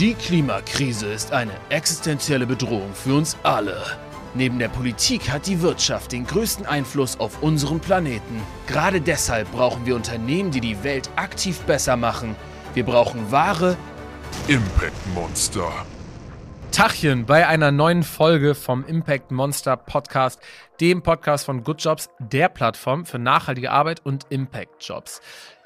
Die Klimakrise ist eine existenzielle Bedrohung für uns alle. Neben der Politik hat die Wirtschaft den größten Einfluss auf unseren Planeten. Gerade deshalb brauchen wir Unternehmen, die die Welt aktiv besser machen. Wir brauchen wahre Impact Monster. Tachchen bei einer neuen Folge vom Impact Monster Podcast, dem Podcast von Good Jobs, der Plattform für nachhaltige Arbeit und Impact Jobs.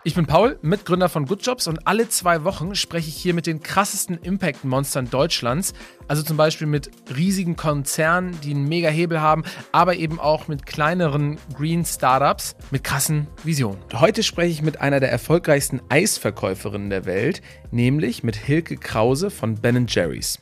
Ich bin Paul, Mitgründer von Good Jobs und alle zwei Wochen spreche ich hier mit den krassesten Impact-Monstern Deutschlands. Also zum Beispiel mit riesigen Konzernen, die einen mega Hebel haben, aber eben auch mit kleineren Green Startups mit krassen Visionen. Heute spreche ich mit einer der erfolgreichsten Eisverkäuferinnen der Welt, nämlich mit Hilke Krause von Ben Jerry's.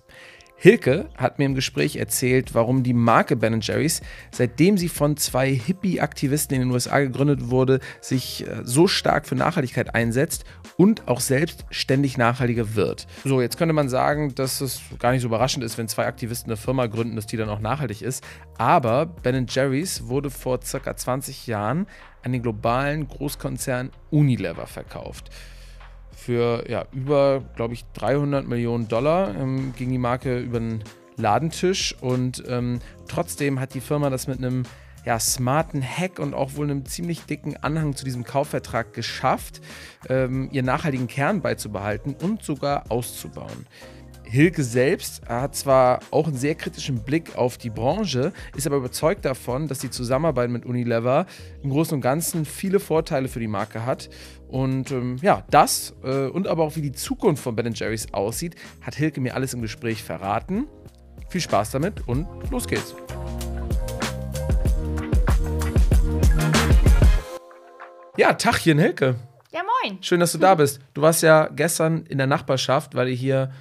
Hilke hat mir im Gespräch erzählt, warum die Marke Ben Jerry's, seitdem sie von zwei Hippie-Aktivisten in den USA gegründet wurde, sich äh, so stark für Nachhaltigkeit einsetzt und auch selbst ständig nachhaltiger wird. So, jetzt könnte man sagen, dass es gar nicht so überraschend ist, wenn zwei Aktivisten eine Firma gründen, dass die dann auch nachhaltig ist. Aber Ben Jerry's wurde vor circa 20 Jahren an den globalen Großkonzern Unilever verkauft für ja, über, glaube ich, 300 Millionen Dollar ähm, ging die Marke über den Ladentisch und ähm, trotzdem hat die Firma das mit einem ja, smarten Hack und auch wohl einem ziemlich dicken Anhang zu diesem Kaufvertrag geschafft, ähm, ihren nachhaltigen Kern beizubehalten und sogar auszubauen. Hilke selbst hat zwar auch einen sehr kritischen Blick auf die Branche, ist aber überzeugt davon, dass die Zusammenarbeit mit Unilever im Großen und Ganzen viele Vorteile für die Marke hat. Und ähm, ja, das äh, und aber auch wie die Zukunft von Ben Jerry's aussieht, hat Hilke mir alles im Gespräch verraten. Viel Spaß damit und los geht's. Ja, Tachchen, Hilke. Ja, moin. Schön, dass du da bist. Du warst ja gestern in der Nachbarschaft, weil ihr hier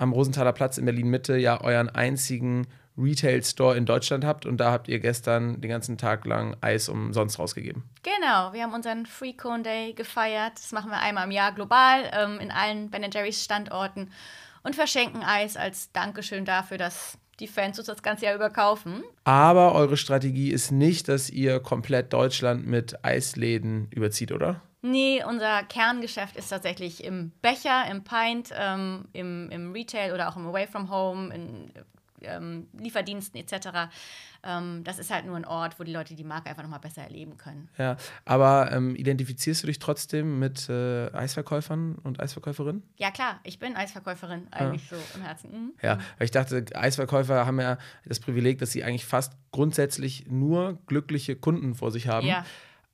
am Rosenthaler Platz in Berlin-Mitte ja euren einzigen Retail-Store in Deutschland habt und da habt ihr gestern den ganzen Tag lang Eis umsonst rausgegeben. Genau, wir haben unseren Free Cone Day gefeiert. Das machen wir einmal im Jahr global ähm, in allen Ben Jerry's Standorten und verschenken Eis als Dankeschön dafür, dass die Fans uns das ganze Jahr überkaufen. Aber eure Strategie ist nicht, dass ihr komplett Deutschland mit Eisläden überzieht, oder? Nee, unser Kerngeschäft ist tatsächlich im Becher, im Pint, ähm, im, im Retail oder auch im Away from Home, in ähm, Lieferdiensten etc. Ähm, das ist halt nur ein Ort, wo die Leute die Marke einfach nochmal besser erleben können. Ja, aber ähm, identifizierst du dich trotzdem mit äh, Eisverkäufern und Eisverkäuferinnen? Ja, klar, ich bin Eisverkäuferin eigentlich ja. so im Herzen. Mhm. Ja, weil ich dachte, Eisverkäufer haben ja das Privileg, dass sie eigentlich fast grundsätzlich nur glückliche Kunden vor sich haben. Ja.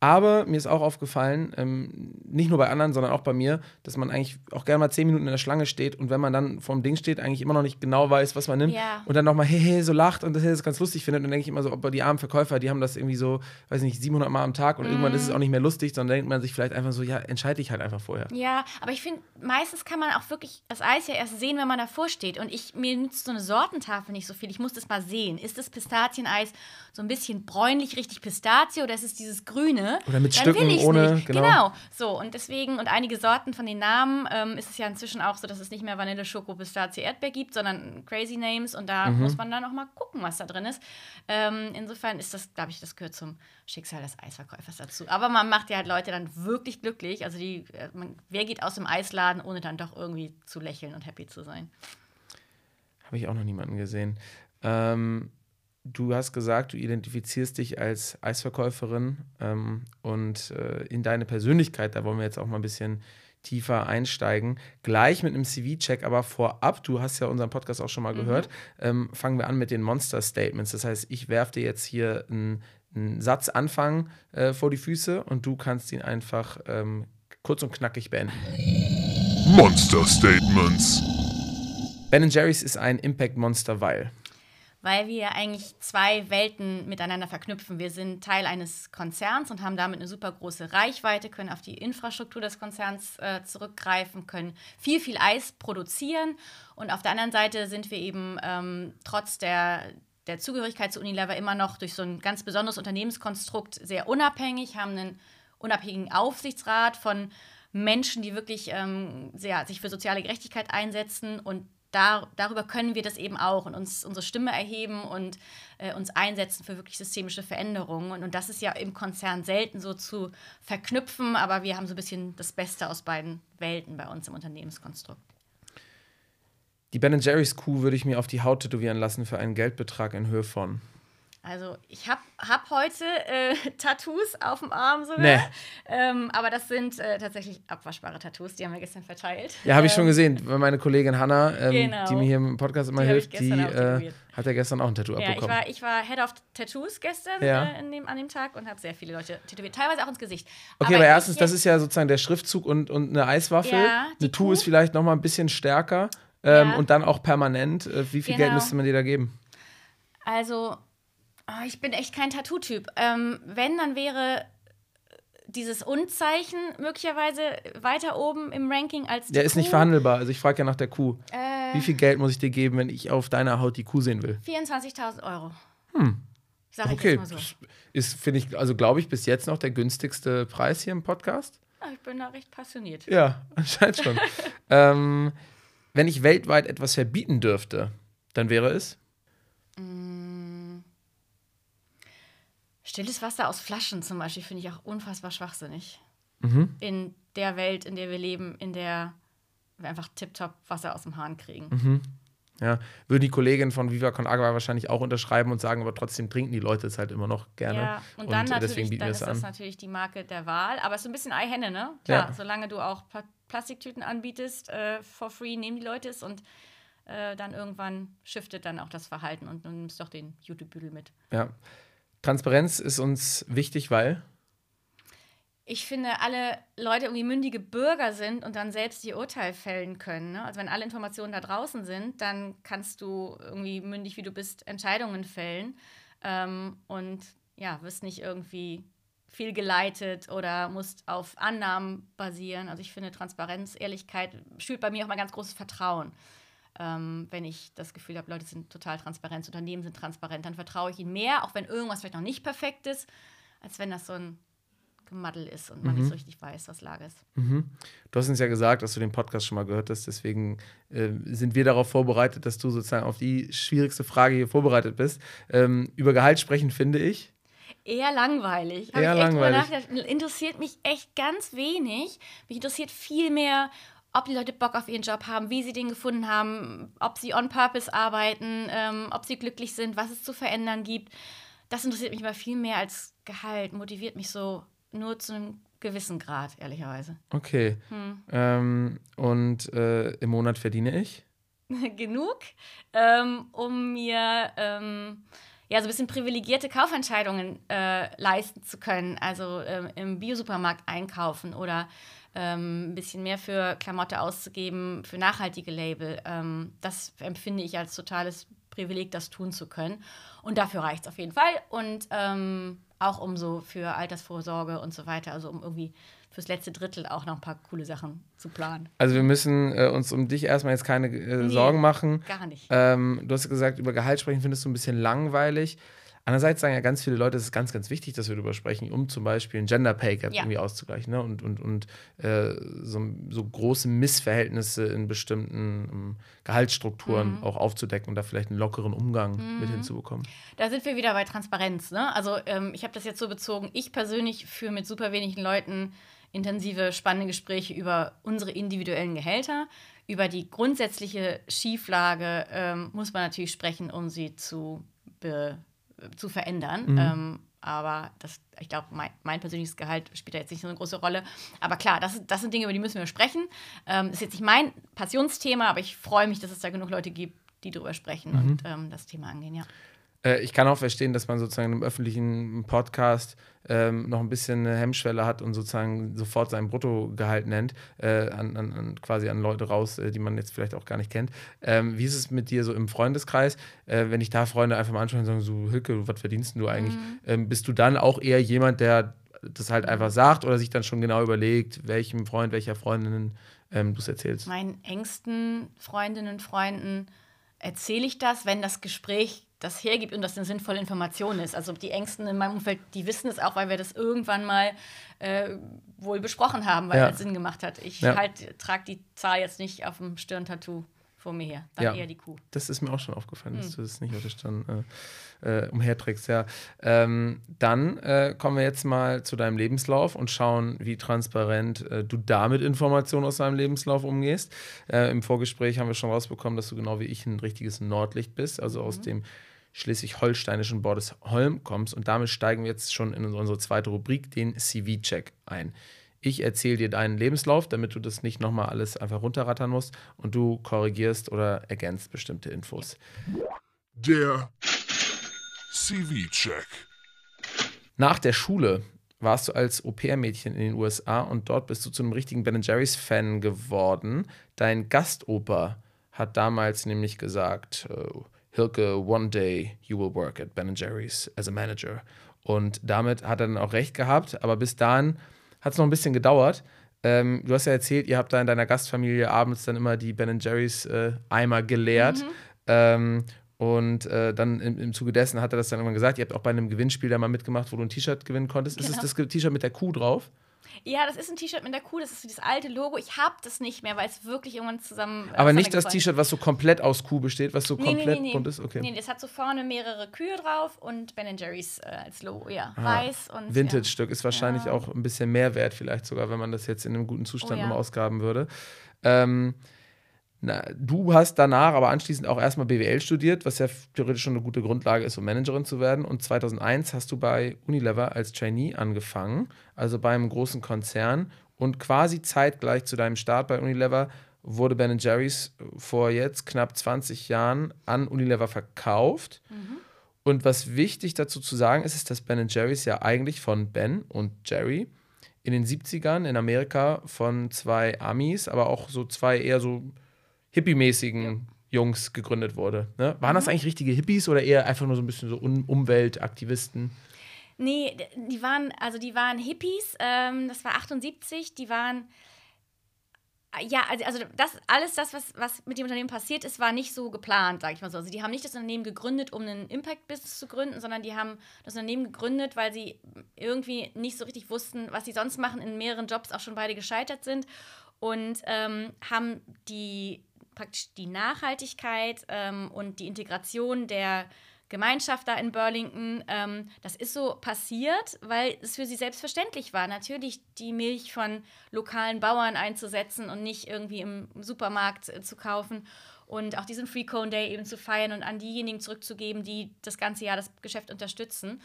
Aber mir ist auch aufgefallen, ähm, nicht nur bei anderen, sondern auch bei mir, dass man eigentlich auch gerne mal zehn Minuten in der Schlange steht und wenn man dann vorm Ding steht, eigentlich immer noch nicht genau weiß, was man nimmt ja. und dann nochmal hehe so lacht und das jetzt ganz lustig findet. Und dann denke ich immer so, ob die armen Verkäufer, die haben das irgendwie so, weiß nicht, 700 Mal am Tag und mm. irgendwann ist es auch nicht mehr lustig, sondern denkt man sich vielleicht einfach so, ja, entscheide ich halt einfach vorher. Ja, aber ich finde, meistens kann man auch wirklich das Eis ja erst sehen, wenn man davor steht. Und ich, mir nützt so eine Sortentafel nicht so viel. Ich muss das mal sehen. Ist das Pistazieneis so ein bisschen bräunlich, richtig Pistazie oder ist es dieses Grüne? Oder mit Stücken ohne, genau. genau. So, und deswegen, und einige Sorten von den Namen ähm, ist es ja inzwischen auch so, dass es nicht mehr Vanille, Schoko, Pistazie, Erdbeer gibt, sondern Crazy Names und da mhm. muss man dann auch mal gucken, was da drin ist. Ähm, insofern ist das, glaube ich, das gehört zum Schicksal des Eisverkäufers dazu. Aber man macht ja halt Leute dann wirklich glücklich. Also die, äh, man, wer geht aus dem Eisladen, ohne dann doch irgendwie zu lächeln und happy zu sein? Habe ich auch noch niemanden gesehen. Ähm, du hast gesagt, du identifizierst dich als Eisverkäuferin ähm, und äh, in deine Persönlichkeit, da wollen wir jetzt auch mal ein bisschen tiefer einsteigen. Gleich mit einem CV-Check, aber vorab, du hast ja unseren Podcast auch schon mal mhm. gehört, ähm, fangen wir an mit den Monster-Statements. Das heißt, ich werfe dir jetzt hier einen, einen Satz anfangen äh, vor die Füße und du kannst ihn einfach ähm, kurz und knackig beenden. Monster-Statements. Ben Jerry's ist ein Impact-Monster, weil weil wir eigentlich zwei Welten miteinander verknüpfen. Wir sind Teil eines Konzerns und haben damit eine super große Reichweite, können auf die Infrastruktur des Konzerns äh, zurückgreifen, können viel, viel Eis produzieren. Und auf der anderen Seite sind wir eben ähm, trotz der, der Zugehörigkeit zu Unilever immer noch durch so ein ganz besonderes Unternehmenskonstrukt sehr unabhängig, haben einen unabhängigen Aufsichtsrat von Menschen, die wirklich ähm, sehr, sich für soziale Gerechtigkeit einsetzen und da, darüber können wir das eben auch und uns unsere Stimme erheben und äh, uns einsetzen für wirklich systemische Veränderungen. Und, und das ist ja im Konzern selten so zu verknüpfen, aber wir haben so ein bisschen das Beste aus beiden Welten bei uns im Unternehmenskonstrukt. Die Ben Jerry's Kuh würde ich mir auf die Haut tätowieren lassen für einen Geldbetrag in Höhe von. Also ich habe hab heute äh, Tattoos auf dem Arm sogar. Nee. Ähm, aber das sind äh, tatsächlich abwaschbare Tattoos, die haben wir gestern verteilt. Ja, habe ich Ähm, schon gesehen. Meine Kollegin Hanna, ähm, Genau. die mir hier im Podcast immer Die ich hilft, die äh, hat ja gestern auch ein Tattoo Ja, ich abbekommen. war, ich war Head of Tattoos gestern Ja. äh, dem, an dem Tag und habe sehr viele Leute tätowiert, teilweise auch ins Gesicht. Okay, aber, ich erstens, das ist ja sozusagen der Schriftzug und, und eine Eiswaffel. Ja, eine Kuh. ist vielleicht noch mal ein bisschen stärker. Ähm, Ja. Und dann auch permanent. Äh, wie viel Geld Genau. müsste man dir da geben? Also, ah, ich bin echt kein Tattoo-Typ. Ähm, wenn, dann wäre dieses Und-Zeichen möglicherweise weiter oben im Ranking als die Der ist nicht Kuh. verhandelbar. Also ich frage ja nach der Kuh. Äh, Wie viel Geld muss ich dir geben, wenn ich auf deiner Haut die Kuh sehen will? 24.000 Euro. Hm. Sag ich Okay, jetzt mal so. das ist, finde ich, also glaube ich, bis jetzt noch der günstigste Preis hier im Podcast. Ah, Ich bin da recht passioniert. Ja, anscheinend schon. ähm, wenn ich weltweit etwas verbieten dürfte, dann wäre es. Stilles Wasser aus Flaschen zum Beispiel finde ich auch unfassbar schwachsinnig. Mhm. In der Welt, in der wir leben, in der wir einfach tiptop Wasser aus dem Hahn kriegen. Mhm. Ja, würden die Kolleginnen von Viva Con Agua wahrscheinlich auch unterschreiben und sagen, aber trotzdem trinken die Leute es halt immer noch gerne. Ja, und dann äh, natürlich, deswegen bieten dann ist es das an. natürlich die Marke der Wahl. Aber es ist ein bisschen Eihenne, ne? Klar, Ja. solange du auch Pla Plastiktüten anbietest, äh, for free nehmen die Leute es und äh, dann irgendwann shiftet dann auch das Verhalten und du nimmst doch den Jutebüdel mit. Ja. Transparenz ist uns wichtig, weil. Ich finde, alle Leute irgendwie mündige Bürger sind und dann selbst ihr Urteil fällen können. Ne? Also wenn alle Informationen da draußen sind, dann kannst du irgendwie mündig, wie du bist, Entscheidungen fällen ähm, und ja, wirst nicht irgendwie viel geleitet oder musst auf Annahmen basieren. Also ich finde, Transparenz, Ehrlichkeit schürt bei mir auch mal ganz großes Vertrauen. Ähm, wenn ich das Gefühl habe, Leute sind total transparent, Unternehmen sind transparent, dann vertraue ich ihnen mehr, auch wenn irgendwas vielleicht noch nicht perfekt ist, als wenn das so ein Gemaddel ist und man nicht so richtig weiß, was Lage ist. Mhm. Du hast uns ja gesagt, dass du den Podcast schon mal gehört hast, deswegen äh, sind wir darauf vorbereitet, dass du sozusagen auf die schwierigste Frage hier vorbereitet bist. Ähm, über Gehalt sprechen, finde ich. Eher langweilig. Eher langweilig. Interessiert mich echt ganz wenig. Mich interessiert viel mehr, ob die Leute Bock auf ihren Job haben, wie sie den gefunden haben, ob sie on purpose arbeiten, ähm, ob sie glücklich sind, was es zu verändern gibt. Das interessiert mich aber viel mehr als Gehalt. Motiviert mich so nur zu einem gewissen Grad, ehrlicherweise. Okay. Hm. Ähm, und äh, im Monat verdiene ich? genug, ähm, um mir ähm, ja, so ein bisschen privilegierte Kaufentscheidungen äh, leisten zu können. Also ähm, im Biosupermarkt einkaufen oder ähm, ein bisschen mehr für Klamotte auszugeben, für nachhaltige Label. Ähm, das empfinde ich als totales Privileg, das tun zu können. Und dafür reicht es auf jeden Fall. Und ähm, auch um so für Altersvorsorge und so weiter, also um irgendwie fürs letzte Drittel auch noch ein paar coole Sachen zu planen. Also wir müssen äh, uns um dich erstmal jetzt keine äh, Nee. Sorgen machen. Gar nicht. Ähm, du hast gesagt, über Gehalt sprechen findest du ein bisschen langweilig. Andererseits sagen ja ganz viele Leute, es ist ganz, ganz wichtig, dass wir darüber sprechen, um zum Beispiel ein Gender Pay Gap Ja. irgendwie auszugleichen ne? und, und, und äh, so, so große Missverhältnisse in bestimmten ähm, Gehaltsstrukturen Mhm. auch aufzudecken und da vielleicht einen lockeren Umgang mit hinzubekommen. Da sind wir wieder bei Transparenz. Ne? Also ähm, ich habe das jetzt so bezogen, ich persönlich führe mit super wenigen Leuten intensive, spannende Gespräche über unsere individuellen Gehälter. Über die grundsätzliche Schieflage ähm, muss man natürlich sprechen, um sie zu, be, zu verändern. Mhm. Ähm, aber das, ich glaube, mein, mein persönliches Gehalt spielt da jetzt nicht so eine große Rolle. Aber klar, das, das sind Dinge, über die müssen wir sprechen. Ähm, das ist jetzt nicht mein Passionsthema, aber ich freue mich, dass es da genug Leute gibt, die darüber sprechen Mhm. und ähm, das Thema angehen, ja. Äh, ich kann auch verstehen, dass man sozusagen im öffentlichen Podcast ähm, noch ein bisschen eine Hemmschwelle hat und sozusagen sofort sein Bruttogehalt nennt, äh, an, an, an quasi an Leute raus, äh, die man jetzt vielleicht auch gar nicht kennt. Ähm, wie ist es mit dir so im Freundeskreis? Äh, wenn ich da Freunde einfach mal anschaue und sagen, so, Hilke, was verdienst denn du eigentlich? Ähm, bist du dann auch eher jemand, der das halt einfach sagt oder sich dann schon genau überlegt, welchem Freund, welcher Freundin ähm, du es erzählst? meinen engsten Freundinnen und Freunden erzähle ich das, wenn das Gespräch das hergibt und das eine sinnvolle Information ist. Also die Ängsten in meinem Umfeld, die wissen es auch, weil wir das irgendwann mal äh, wohl besprochen haben, weil Ja. es Sinn gemacht hat. Ich Ja. halt trage die Zahl jetzt nicht auf dem Stirntattoo vor mir her. Dann Ja. eher die Kuh. Das ist mir auch schon aufgefallen, Hm. dass du das nicht auf der Stirn äh, äh, umherträgst. Ja. Ähm, dann äh, kommen wir jetzt mal zu deinem Lebenslauf und schauen, wie transparent äh, du da mit Informationen aus deinem Lebenslauf umgehst. Äh, Im Vorgespräch haben wir schon rausbekommen, dass du genau wie ich ein richtiges Nordlicht bist, also aus dem schleswig-holsteinischen Bordesholm kommst. Und damit steigen wir jetzt schon in unsere zweite Rubrik, den CV-Check, ein. Ich erzähle dir deinen Lebenslauf, damit du das nicht nochmal alles einfach runterrattern musst und du korrigierst oder ergänzt bestimmte Infos. Der CV-Check. Nach der Schule warst du als Au-pair-Mädchen in den USA und dort bist du zu einem richtigen Ben Jerry's-Fan geworden. Dein Gastoper hat damals nämlich gesagt, äh, Hilke, one day you will work at Ben Jerry's as a manager. Und damit hat er dann auch recht gehabt, aber bis dahin hat es noch ein bisschen gedauert. Ähm, du hast ja erzählt, ihr habt da in deiner Gastfamilie abends dann immer die Ben Jerry's äh, Eimer geleert. Ähm, und äh, dann im, im Zuge dessen hat er das dann irgendwann gesagt, ihr habt auch bei einem Gewinnspiel da mal mitgemacht, wo du ein T-Shirt gewinnen konntest. Ist es Genau. das T-Shirt mit der Kuh drauf? Ja, das ist ein T-Shirt mit der Kuh, das ist so dieses alte Logo. Ich habe das nicht mehr, weil es wirklich irgendwann zusammen. äh, Aber nicht das T-Shirt, was so komplett aus Kuh besteht, was so Nee, komplett nee, nee, bunt ist? Okay. Nee, das hat so vorne mehrere Kühe drauf und Ben Jerry's äh, als Logo, ja. Ah, Weiß und. Vintage-Stück ist wahrscheinlich Ja. auch ein bisschen mehr wert, vielleicht sogar, wenn man das jetzt in einem guten Zustand Oh ja. nochmal ausgraben würde. Ähm, na, du hast danach aber anschließend auch erstmal BWL studiert, was ja theoretisch schon eine gute Grundlage ist, um Managerin zu werden. Und 2001 hast du bei Unilever als Trainee angefangen, also bei einem großen Konzern. Und quasi zeitgleich zu deinem Start bei Unilever wurde Ben Jerry's vor jetzt knapp 20 Jahren an Unilever verkauft. Und was wichtig dazu zu sagen ist, ist, dass Ben Jerry's ja eigentlich von Ben und Jerry in den 70ern in Amerika von zwei Amis, aber auch so zwei eher so hippie-mäßigen Jungs gegründet wurde. Ne? Waren das eigentlich richtige Hippies oder eher einfach nur so ein bisschen so Un Umweltaktivisten? Nee, die waren, also die waren Hippies, ähm, das war 78, die waren. Ja, also, also das alles das, was, was mit dem Unternehmen passiert ist, war nicht so geplant, sage ich mal so. Also die haben nicht das Unternehmen gegründet, um einen Impact-Business zu gründen, sondern die haben das Unternehmen gegründet, weil sie irgendwie nicht so richtig wussten, was sie sonst machen, in mehreren Jobs auch schon beide gescheitert sind und ähm, haben die praktisch die Nachhaltigkeit ähm, und die Integration der Gemeinschaft da in Burlington, ähm, das ist so passiert, weil es für sie selbstverständlich war, natürlich die Milch von lokalen Bauern einzusetzen und nicht irgendwie im Supermarkt äh, zu kaufen und auch diesen Free Cone Day eben zu feiern und an diejenigen zurückzugeben, die das ganze Jahr das Geschäft unterstützen.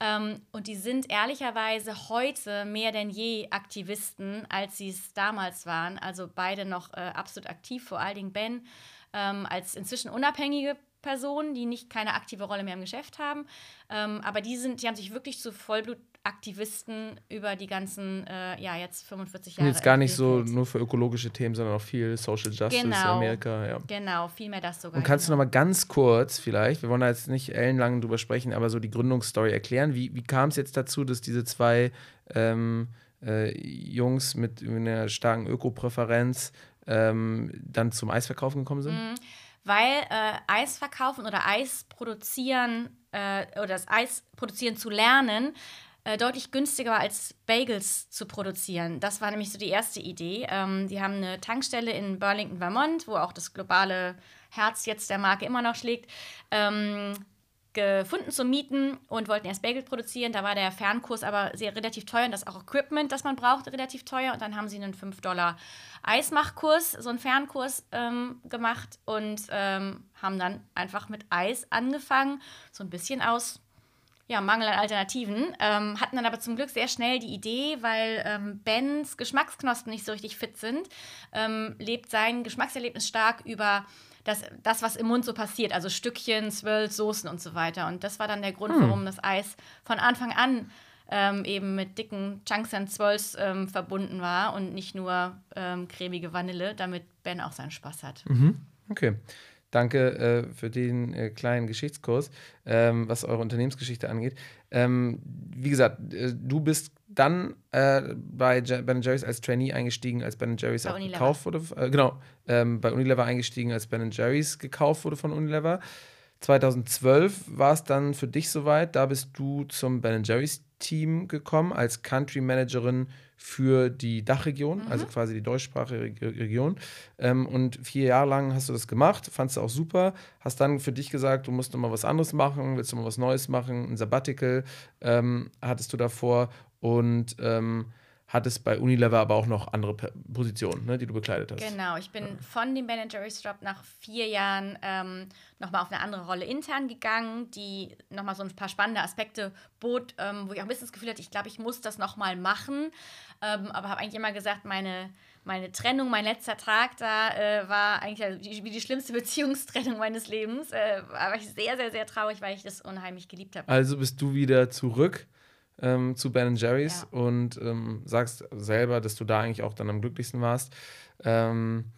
Ähm, und die sind ehrlicherweise heute mehr denn je Aktivisten, als sie es damals waren. Also beide noch äh, absolut aktiv, vor allen Dingen Ben ähm, als inzwischen unabhängige Personen, die nicht keine aktive Rolle mehr im Geschäft haben. Ähm, aber die sind, die haben sich wirklich zu Vollblutaktivisten über die ganzen, äh, ja, jetzt 45 Und Jahre. jetzt gar nicht so nur für ökologische Themen, sondern auch viel Social Justice, Genau. Amerika. Ja. Genau, viel mehr das sogar. Und kannst du genau. noch mal ganz kurz vielleicht, wir wollen da jetzt nicht ellenlang drüber sprechen, aber so die Gründungsstory erklären. Wie, wie kam es jetzt dazu, dass diese zwei ähm, äh, Jungs mit einer starken Öko-Präferenz ähm, dann zum Eisverkaufen gekommen sind? Mhm. weil äh, Eis verkaufen oder Eis produzieren äh, oder das Eis produzieren zu lernen äh, deutlich günstiger war als Bagels zu produzieren. Das war nämlich so die erste Idee. Ähm, die haben eine Tankstelle in Burlington, Vermont, wo auch das globale Herz jetzt der Marke immer noch schlägt. Ähm, gefunden zum Mieten und wollten erst Bagel produzieren. Da war der Fernkurs aber sehr relativ teuer und das auch Equipment, das man braucht, relativ teuer. Und dann haben sie einen 5 Dollar Eismachkurs, so einen Fernkurs ähm, gemacht und ähm, haben dann einfach mit Eis angefangen, so ein bisschen aus ja, Mangel an Alternativen. Ähm, hatten dann aber zum Glück sehr schnell die Idee, weil ähm, Bens Geschmacksknospen nicht so richtig fit sind, ähm, lebt sein Geschmackserlebnis stark über das, das, was im Mund so passiert, also Stückchen, Swirls, Soßen und so weiter. Und das war dann der Grund, warum das Eis von Anfang an ähm, eben mit dicken Chunks and Swirls ähm, verbunden war und nicht nur ähm, cremige Vanille, damit Ben auch seinen Spaß hat. Okay. Danke äh, für den äh, kleinen Geschichtskurs, ähm, was eure Unternehmensgeschichte angeht. Ähm, wie gesagt, äh, du bist dann äh, bei Je- Ben Jerry's als Trainee eingestiegen, als Ben Jerry's Bei gekauft wurde. Äh, genau, ähm, bei Unilever eingestiegen, als Ben Jerry's gekauft wurde von Unilever. 2012 war es dann für dich soweit. Da bist du zum Ben Jerry's Team gekommen als Country Managerin für die Dachregion, Mhm. also quasi die deutschsprachige Region. Ähm, und vier Jahre lang hast du das gemacht, fandst du auch super, hast dann für dich gesagt, du musst noch mal was anderes machen, willst du mal was Neues machen, ein Sabbatical ähm, hattest du davor und ähm, hattest bei Unilever aber auch noch andere Positionen, ne, die du bekleidet hast. Genau, ich bin von dem Ben Jerry's Job nach vier Jahren ähm, nochmal auf eine andere Rolle intern gegangen, die nochmal so ein paar spannende Aspekte bot, ähm, wo ich auch ein bisschen das Gefühl hatte, ich glaube, ich muss das nochmal machen. Ähm, aber habe eigentlich immer gesagt, meine, meine Trennung, mein letzter Tag da äh, war eigentlich die, wie die schlimmste Beziehungstrennung meines Lebens. Äh, war ich sehr, sehr, sehr traurig, weil ich das unheimlich geliebt habe. Also bist du wieder zurück ähm, zu Ben Jerry's Ja. und ähm, sagst selber, dass du da eigentlich auch dann am glücklichsten warst. Ähm,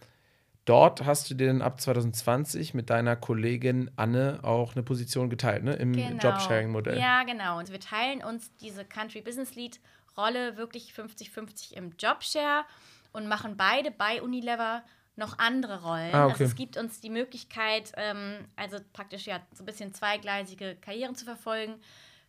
dort hast du dir dann ab 2020 mit deiner Kollegin Anne auch eine Position geteilt, ne? Im Jobsharing-Modell. Ja, genau. Und wir teilen uns diese Country Business Lead Rolle wirklich 50-50 im Jobshare und machen beide bei Unilever noch andere Rollen. Ah, okay. Also es gibt uns die Möglichkeit, ähm, also praktisch ja so ein bisschen zweigleisige Karrieren zu verfolgen.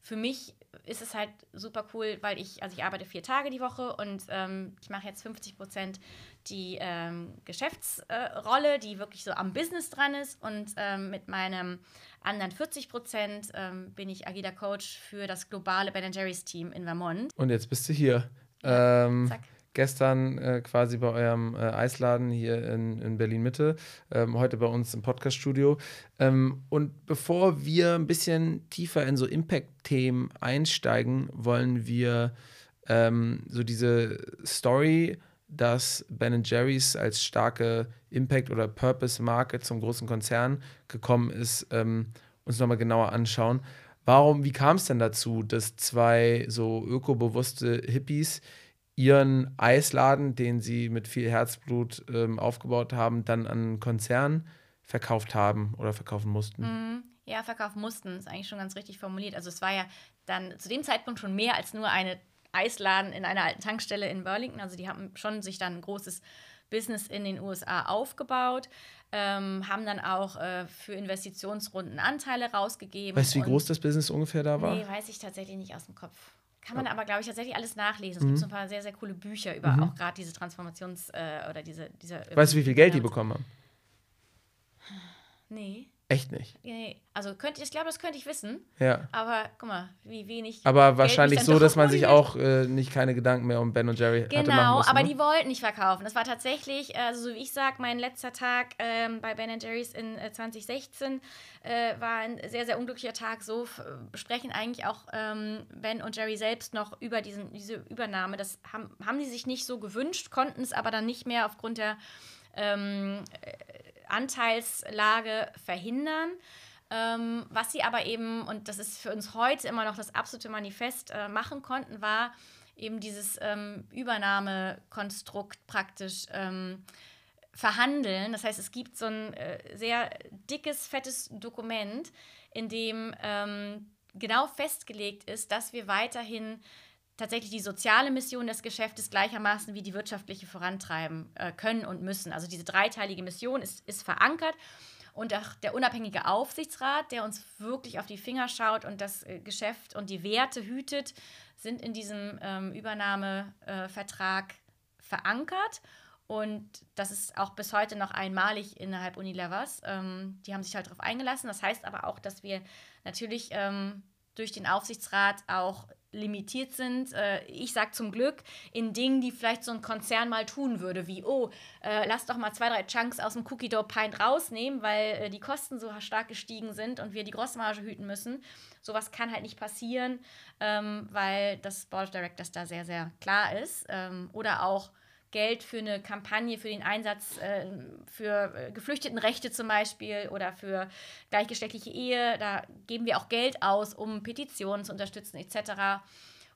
Für mich ist es halt super cool, weil ich, also ich arbeite vier Tage die Woche und ähm, ich mache jetzt 50 Prozent die ähm, Geschäftsrolle, die wirklich so am Business dran ist und ähm, mit meinem anderen 40 Prozent ähm, bin ich agiler Coach für das globale Ben Jerry's Team in Vermont. Und jetzt bist du hier. ähm, zack. Gestern äh, quasi bei eurem äh, Eisladen hier in, in Berlin-Mitte, ähm, heute bei uns im Podcast-Studio. Ähm, und bevor wir ein bisschen tiefer in so Impact-Themen einsteigen, wollen wir ähm, so diese Story, dass Ben Jerry's als starke Impact- oder Purpose-Marke zum großen Konzern gekommen ist, ähm, uns nochmal genauer anschauen. Warum, wie kam es denn dazu, dass zwei so ökobewusste Hippies ihren Eisladen, den sie mit viel Herzblut ähm, aufgebaut haben, dann an einen Konzern verkauft haben oder verkaufen mussten? Mhm. Ja, verkaufen mussten, ist eigentlich schon ganz richtig formuliert. Also es war ja dann zu dem Zeitpunkt schon mehr als nur eine Eisladen in einer alten Tankstelle in Burlington. Also die haben schon sich dann ein großes Business in den USA aufgebaut, ähm, haben dann auch äh, für Investitionsrunden Anteile rausgegeben. Weißt du, wie groß das Business ungefähr da war? Nee, weiß ich tatsächlich nicht aus dem Kopf. Kann man aber, glaube ich, tatsächlich alles nachlesen. Es Mhm. gibt so ein paar sehr, sehr coole Bücher über auch gerade diese Transformations- äh, oder diese, diese. Weißt du, wie viel Geld die bekommen haben? Nee. Echt nicht. nee. Also könnte, ich glaube, das könnte ich wissen. Ja. Aber guck mal, wie wenig. Aber wahrscheinlich so, dass man sich auch äh, nicht keine Gedanken mehr um Ben und Jerry hatte machen Genau, müssen. aber ne? die wollten nicht verkaufen. Das war tatsächlich, also so wie ich sage, mein letzter Tag ähm, bei Ben Jerry's in äh, 2016 äh, war ein sehr, sehr unglücklicher Tag. So sprechen eigentlich auch ähm, Ben und Jerry selbst noch über diesen, diese Übernahme. Das haben, haben die sich nicht so gewünscht, konnten es aber dann nicht mehr aufgrund der ähm, äh, Anteilslage verhindern. Ähm, was sie aber eben, und das ist für uns heute immer noch das absolute Manifest, äh, machen konnten, war eben dieses ähm, Übernahmekonstrukt praktisch ähm, verhandeln. Das heißt, es gibt so ein äh, sehr dickes, fettes Dokument, in dem ähm, genau festgelegt ist, dass wir weiterhin tatsächlich die soziale Mission des Geschäftes gleichermaßen wie die wirtschaftliche vorantreiben äh, können und müssen. Also diese dreiteilige Mission ist, ist verankert und auch der unabhängige Aufsichtsrat, der uns wirklich auf die Finger schaut und das äh, Geschäft und die Werte hütet, sind in diesem ähm, Übernahmevertrag verankert. Und das ist auch bis heute noch einmalig innerhalb Unilevers. Ähm, die haben sich halt darauf eingelassen. Das heißt aber auch, dass wir natürlich ähm, durch den Aufsichtsrat auch limitiert sind. Äh, ich sage zum Glück in Dingen, die vielleicht so ein Konzern mal tun würde, wie, oh, äh, lass doch mal zwei, drei Chunks aus dem Cookie Dough Pint rausnehmen, weil äh, die Kosten so stark gestiegen sind und wir die Grossmarge hüten müssen. Sowas kann halt nicht passieren, ähm, weil das Board of Directors da sehr, sehr klar ist. Ähm, oder auch Geld für eine Kampagne, für den Einsatz äh, für äh, Geflüchtetenrechte zum Beispiel oder für gleichgeschlechtliche Ehe. Da geben wir auch Geld aus, um Petitionen zu unterstützen etc.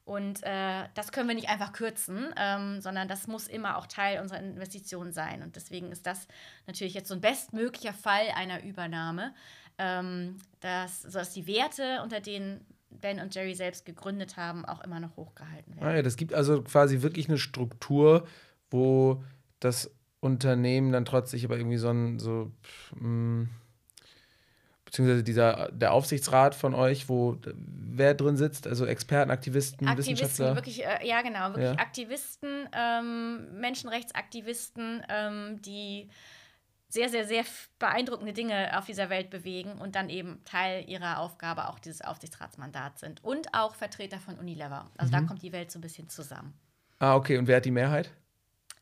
Und äh, das können wir nicht einfach kürzen, ähm, sondern das muss immer auch Teil unserer Investition sein. Und deswegen ist das natürlich jetzt so ein bestmöglicher Fall einer Übernahme, ähm, dass, sodass die Werte, unter denen Ben und Jerry selbst gegründet haben, auch immer noch hochgehalten werden. Ah ja, das gibt also quasi wirklich eine Struktur, wo das Unternehmen dann trotzdem aber irgendwie so ein, so, mh, beziehungsweise dieser, der Aufsichtsrat von euch, wo wer drin sitzt, also Experten, Aktivisten, Aktivisten, Wissenschaftler? wirklich, äh, ja genau, wirklich Ja. Aktivisten, ähm, Menschenrechtsaktivisten, ähm, die sehr, sehr, sehr beeindruckende Dinge auf dieser Welt bewegen und dann eben Teil ihrer Aufgabe auch dieses Aufsichtsratsmandat sind. Und auch Vertreter von Unilever. Also Mhm. da kommt die Welt so ein bisschen zusammen. Ah, okay, und wer hat die Mehrheit?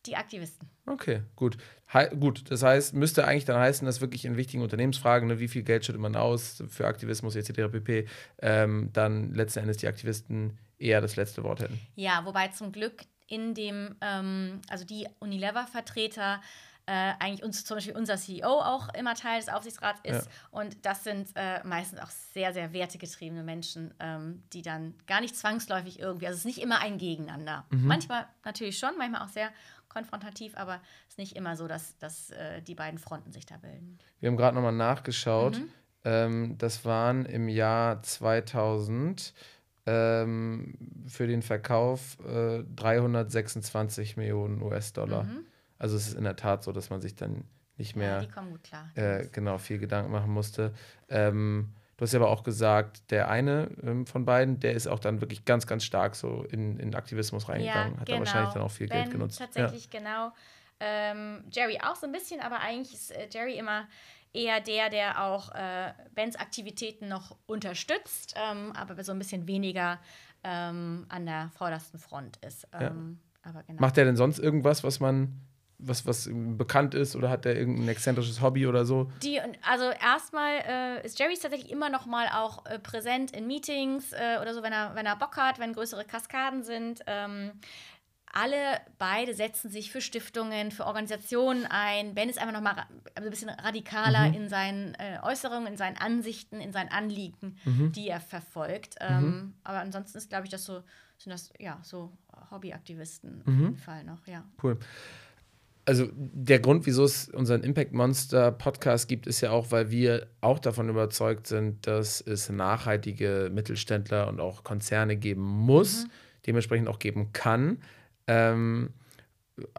Die Aktivisten. Okay, gut. Hei gut, das heißt, müsste eigentlich dann heißen, dass wirklich in wichtigen Unternehmensfragen, ne, wie viel Geld schüttet man aus für Aktivismus etc. pp., ähm, dann letzten Endes die Aktivisten eher das letzte Wort hätten. Ja, wobei zum Glück in dem, ähm, also die Unilever-Vertreter, äh, eigentlich uns, zum Beispiel unser CEO auch immer Teil des Aufsichtsrats ist. Und das sind äh, meistens auch sehr, sehr wertegetriebene Menschen, ähm, die dann gar nicht zwangsläufig irgendwie, also es ist nicht immer ein Gegeneinander. Manchmal natürlich schon, manchmal auch sehr konfrontativ, aber es ist nicht immer so, dass, dass äh, die beiden Fronten sich da bilden. Wir haben gerade nochmal nachgeschaut. Mhm. Ähm, das waren im Jahr 2000 ähm, für den Verkauf äh, 326 Millionen US-Dollar. Also es ist in der Tat so, dass man sich dann nicht Mhm. Ja, mehr klar. äh, genau viel Gedanken machen musste. Ähm, du hast ja aber auch gesagt, der eine ähm, von beiden, der ist auch dann wirklich ganz, ganz stark so in, in Aktivismus reingegangen. Hat da wahrscheinlich dann auch viel Geld Ben genutzt. Tatsächlich, genau. Ähm, Jerry auch so ein bisschen, aber eigentlich ist äh, Jerry immer eher der, der auch äh, Bens Aktivitäten noch unterstützt, ähm, aber so ein bisschen weniger ähm, an der vordersten Front ist. Ähm, Aber genau. Macht der denn sonst irgendwas, was man, was, was bekannt ist oder hat der irgendein exzentrisches Hobby oder so? Die, also erstmal äh, ist Jerry tatsächlich immer noch mal auch äh, präsent in Meetings äh, oder so, wenn er, wenn er Bock hat, wenn größere Kaskaden sind. Ähm, alle beide setzen sich für Stiftungen, für Organisationen ein. Ben ist einfach noch mal also ein bisschen radikaler in seinen äh, Äußerungen, in seinen Ansichten, in seinen Anliegen, die er verfolgt. Ähm, Aber ansonsten ist, glaube ich, das so, sind das ja so Hobbyaktivisten auf jeden Fall noch, ja. Cool. Also der Grund, wieso es unseren Impact Monster Podcast gibt, ist ja auch, weil wir auch davon überzeugt sind, dass es nachhaltige Mittelständler und auch Konzerne geben muss, dementsprechend auch geben kann. Ähm,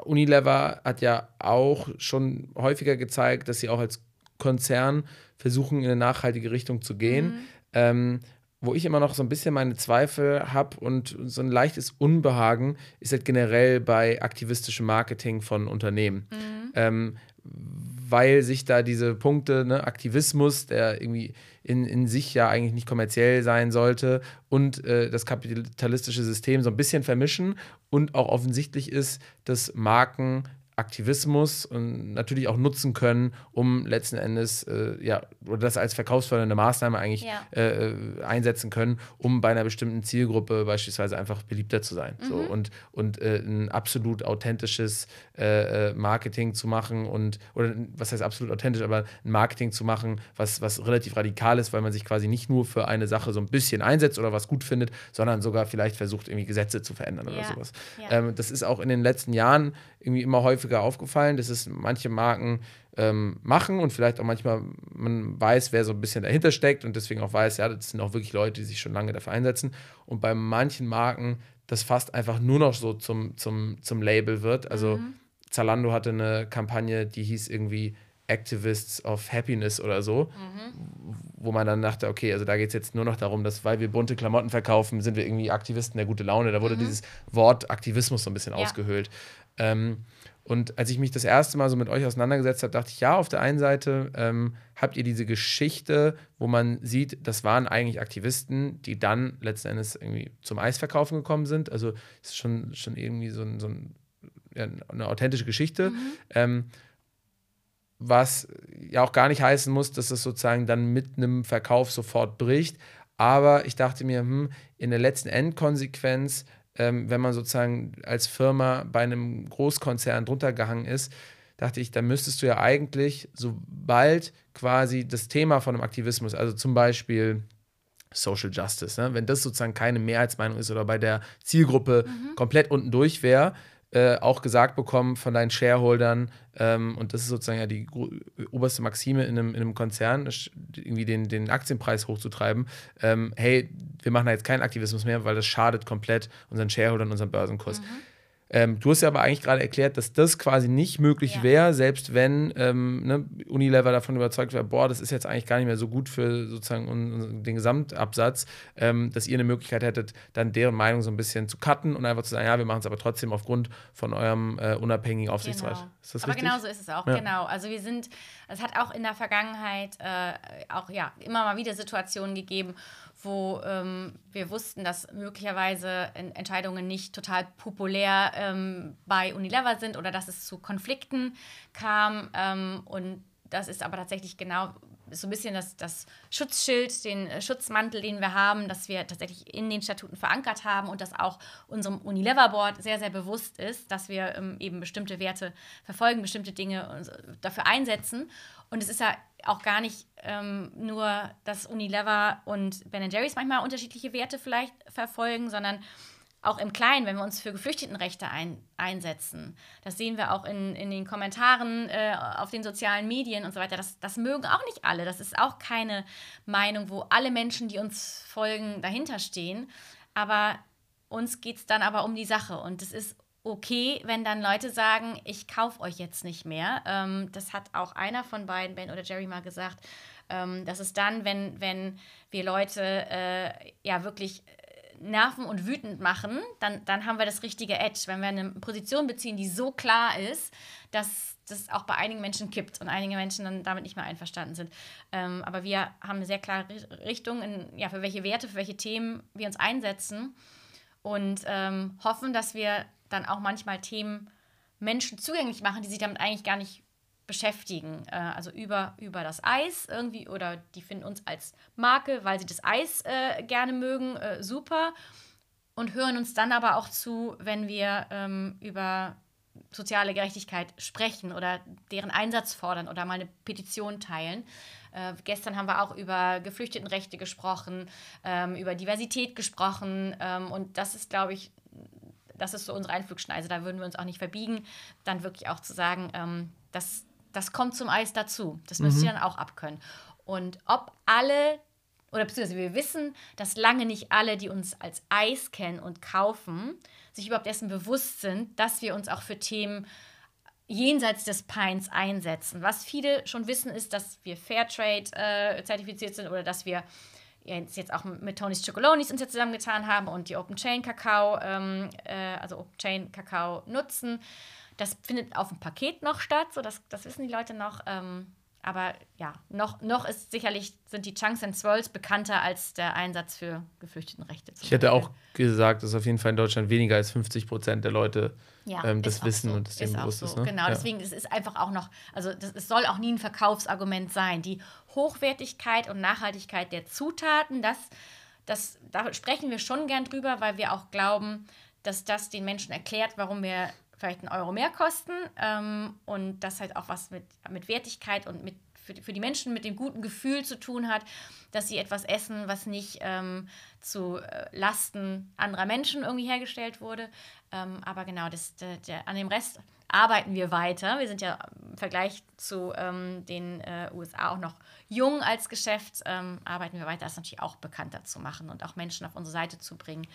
Unilever hat ja auch schon häufiger gezeigt, dass sie auch als Konzern versuchen, in eine nachhaltige Richtung zu gehen. Ähm, wo ich immer noch so ein bisschen meine Zweifel habe und so ein leichtes Unbehagen ist halt generell bei aktivistischem Marketing von Unternehmen. Ähm, weil sich da diese Punkte, ne, Aktivismus, der irgendwie in, in sich ja eigentlich nicht kommerziell sein sollte, und äh, das kapitalistische System so ein bisschen vermischen und auch offensichtlich ist, dass Marken Aktivismus und natürlich auch nutzen können, um letzten Endes äh, ja oder das als verkaufsfördernde Maßnahme eigentlich Ja. äh, äh, einsetzen können, um bei einer bestimmten Zielgruppe beispielsweise einfach beliebter zu sein. So, und und äh, ein absolut authentisches äh, äh, Marketing zu machen und oder was heißt absolut authentisch, aber ein Marketing zu machen, was, was relativ radikal ist, weil man sich quasi nicht nur für eine Sache so ein bisschen einsetzt oder was gut findet, sondern sogar vielleicht versucht, irgendwie Gesetze zu verändern oder Ja, sowas. ja. Ähm, das ist auch in den letzten Jahren irgendwie immer häufiger aufgefallen, dass es manche Marken ähm, machen und vielleicht auch manchmal man weiß, wer so ein bisschen dahinter steckt und deswegen auch weiß, ja, das sind auch wirklich Leute, die sich schon lange dafür einsetzen. Und bei manchen Marken das fast einfach nur noch so zum, zum, zum Label wird. Also Zalando hatte eine Kampagne, die hieß irgendwie Activists of Happiness oder so, wo man dann dachte, okay, also da geht es jetzt nur noch darum, dass weil wir bunte Klamotten verkaufen, sind wir irgendwie Aktivisten der gute Laune. Da wurde dieses Wort Aktivismus so ein bisschen Ja. ausgehöhlt. Ähm, und als ich mich das erste Mal so mit euch auseinandergesetzt habe, dachte ich, ja, auf der einen Seite ähm, habt ihr diese Geschichte, wo man sieht, das waren eigentlich Aktivisten, die dann letzten Endes irgendwie zum Eisverkaufen gekommen sind. Also es ist schon, schon irgendwie so, ein, so ein, ja, eine authentische Geschichte. Ähm, was ja auch gar nicht heißen muss, dass es sozusagen dann mit einem Verkauf sofort bricht. Aber ich dachte mir, hm, in der letzten Endkonsequenz, ähm, wenn man sozusagen als Firma bei einem Großkonzern drunter gehangen ist, dachte ich, da müsstest du ja eigentlich, sobald quasi das Thema von einem Aktivismus, also zum Beispiel Social Justice, ne? wenn das sozusagen keine Mehrheitsmeinung ist oder bei der Zielgruppe komplett unten durch wäre, äh, auch gesagt bekommen von deinen Shareholdern, ähm, und das ist sozusagen ja die oberste Maxime in einem, in einem Konzern, irgendwie den, den Aktienpreis hochzutreiben, ähm, hey, wir machen da jetzt keinen Aktivismus mehr, weil das schadet komplett unseren Shareholdern, unserem Börsenkurs. Ähm, du hast ja aber eigentlich gerade erklärt, dass das quasi nicht möglich Ja. wäre, selbst wenn ähm, ne, Unilever davon überzeugt wäre, boah, das ist jetzt eigentlich gar nicht mehr so gut für sozusagen un- un- den Gesamtabsatz, ähm, dass ihr eine Möglichkeit hättet, dann deren Meinung so ein bisschen zu cutten und einfach zu sagen, ja, wir machen es aber trotzdem aufgrund von eurem äh, unabhängigen Aufsichtsrat. Genau. Ist das Aber richtig? genau so ist es auch, Ja. genau. Also wir sind, es hat auch in der Vergangenheit äh, auch ja immer mal wieder Situationen gegeben, wo ähm, wir wussten, dass möglicherweise En- Entscheidungen nicht total populär ähm, bei Unilever sind oder dass es zu Konflikten kam. Ähm, und das ist aber tatsächlich genau so ein bisschen das, das Schutzschild, den äh, Schutzmantel, den wir haben, dass wir tatsächlich in den Statuten verankert haben und dass auch unserem Unilever-Board sehr, sehr bewusst ist, dass wir ähm, eben bestimmte Werte verfolgen, bestimmte Dinge äh, dafür einsetzen. Und es ist ja auch gar nicht ähm, nur, dass Unilever und Ben Jerry's manchmal unterschiedliche Werte vielleicht verfolgen, sondern auch im Kleinen, wenn wir uns für Geflüchtetenrechte ein, einsetzen. Das sehen wir auch in, in den Kommentaren äh, auf den sozialen Medien und so weiter. Das, das mögen auch nicht alle. Das ist auch keine Meinung, wo alle Menschen, die uns folgen, dahinter stehen. Aber uns geht es dann aber um die Sache. Und es ist okay, wenn dann Leute sagen, ich kaufe euch jetzt nicht mehr. Ähm, das hat auch einer von beiden, Ben oder Jerry, mal gesagt. Ähm, das ist dann, wenn, wenn wir Leute äh, ja wirklich nerven und wütend machen, dann, dann haben wir das richtige Edge. Wenn wir eine Position beziehen, die so klar ist, dass das auch bei einigen Menschen kippt und einige Menschen dann damit nicht mehr einverstanden sind. Ähm, aber wir haben eine sehr klare Ri- Richtung, in, ja, für welche Werte, für welche Themen wir uns einsetzen und ähm, hoffen, dass wir dann auch manchmal Themen Menschen zugänglich machen, die sich damit eigentlich gar nicht beschäftigen. Äh, also über, über das Eis irgendwie oder die finden uns als Marke, weil sie das Eis äh, gerne mögen, äh, super. Und hören uns dann aber auch zu, wenn wir ähm, über soziale Gerechtigkeit sprechen oder deren Einsatz fordern oder mal eine Petition teilen. Äh, gestern haben wir auch über Geflüchtetenrechte gesprochen, ähm, über Diversität gesprochen ähm, und das ist, glaube ich, das ist so unsere Einflugschneise. Da würden wir uns auch nicht verbiegen, dann wirklich auch zu sagen, ähm, das, das kommt zum Eis dazu. Das müsst ihr dann auch abkönnen. Und ob alle, oder beziehungsweise wir wissen, dass lange nicht alle, die uns als Eis kennen und kaufen, sich überhaupt dessen bewusst sind, dass wir uns auch für Themen jenseits des Pines einsetzen. Was viele schon wissen, ist, dass wir Fairtrade äh, zertifiziert sind oder dass wir jetzt, jetzt auch mit Tony's Chocolonis uns jetzt zusammengetan haben und die Open Chain Kakao, ähm, äh, also Open Chain Kakao nutzen. Das findet auf dem Paket noch statt, so das, das wissen die Leute noch. Ähm, aber ja, noch, noch ist sicherlich, sind die Chunks and Swirls bekannter als der Einsatz für Geflüchtetenrechte. Ich hätte auch gesagt, dass auf jeden Fall in Deutschland weniger als 50 Prozent der Leute Ja, ähm, das wissen so. und das auch bewusst so. ist. Ne? Genau, ja. deswegen es ist einfach auch noch, also das, es soll auch nie ein Verkaufsargument sein. Die Hochwertigkeit und Nachhaltigkeit der Zutaten, das, das, da sprechen wir schon gern drüber, weil wir auch glauben, dass das den Menschen erklärt, warum wir vielleicht einen Euro mehr kosten ähm, und das halt auch was mit, mit Wertigkeit und mit für für die Menschen mit dem guten Gefühl zu tun hat, dass sie etwas essen, was nicht ähm, zu äh, Lasten anderer Menschen irgendwie hergestellt wurde. Ähm, aber genau, das, der, der, an dem Rest arbeiten wir weiter. Wir sind ja im Vergleich zu ähm, den äh, USA auch noch jung als Geschäft. Ähm, arbeiten wir weiter, das natürlich auch bekannter zu machen und auch Menschen auf unsere Seite zu bringen,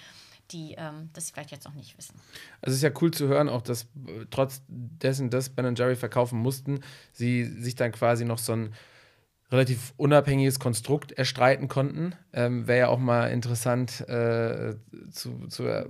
die ähm, das vielleicht jetzt noch nicht wissen. Also es ist ja cool zu hören, auch dass äh, trotz dessen, dass Ben Jerry verkaufen mussten, sie sich dann quasi noch so ein relativ unabhängiges Konstrukt erstreiten konnten. Ähm, Wäre ja auch mal interessant äh, zu, zu äh,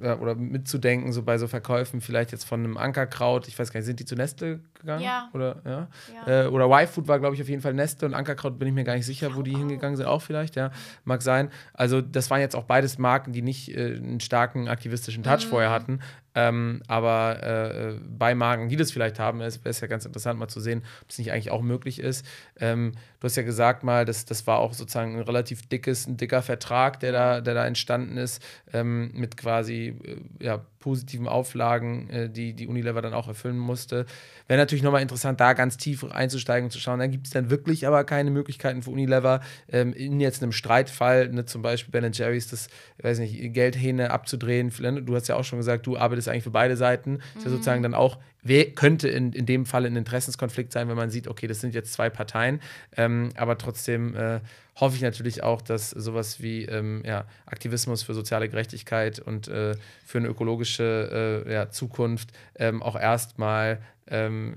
ja, oder mitzudenken, so bei so Verkäufen, vielleicht jetzt von einem Ankerkraut, ich weiß gar nicht, sind die zu Nestle gegangen? Ja. Oder, ja? Ja. Äh, oder Y-Food war, glaube ich, auf jeden Fall Nestle und Ankerkraut bin ich mir gar nicht sicher, wo die hingegangen sind, auch vielleicht, ja, mag sein. Also das waren jetzt auch beides Marken, die nicht äh, einen starken aktivistischen Touch vorher hatten, ähm, aber äh, bei Marken, die das vielleicht haben, wäre es ja ganz interessant mal zu sehen, ob es nicht eigentlich auch möglich ist. Ähm, du hast ja gesagt mal, das, das war auch sozusagen ein relativ dickes, ein dicker Vertrag, der da, der da entstanden ist, ähm, mit quasi äh, ja, positiven Auflagen, äh, die die Unilever dann auch erfüllen musste. Wäre natürlich nochmal interessant, da ganz tief einzusteigen und zu schauen, dann gibt es dann wirklich aber keine Möglichkeiten für Unilever, ähm, in jetzt einem Streitfall, ne, zum Beispiel Ben Jerry's, das, weiß nicht, Geldhähne abzudrehen. Du hast ja auch schon gesagt, du arbeitest eigentlich für beide Seiten. Ist ja sozusagen dann auch, wer könnte in, in dem Fall ein Interessenskonflikt sein, wenn man sieht, okay, das sind jetzt zwei Parteien. Ähm, aber trotzdem äh, hoffe ich natürlich auch, dass sowas wie ähm, ja, Aktivismus für soziale Gerechtigkeit und äh, für eine ökologische äh, ja, Zukunft ähm, auch erstmal ähm,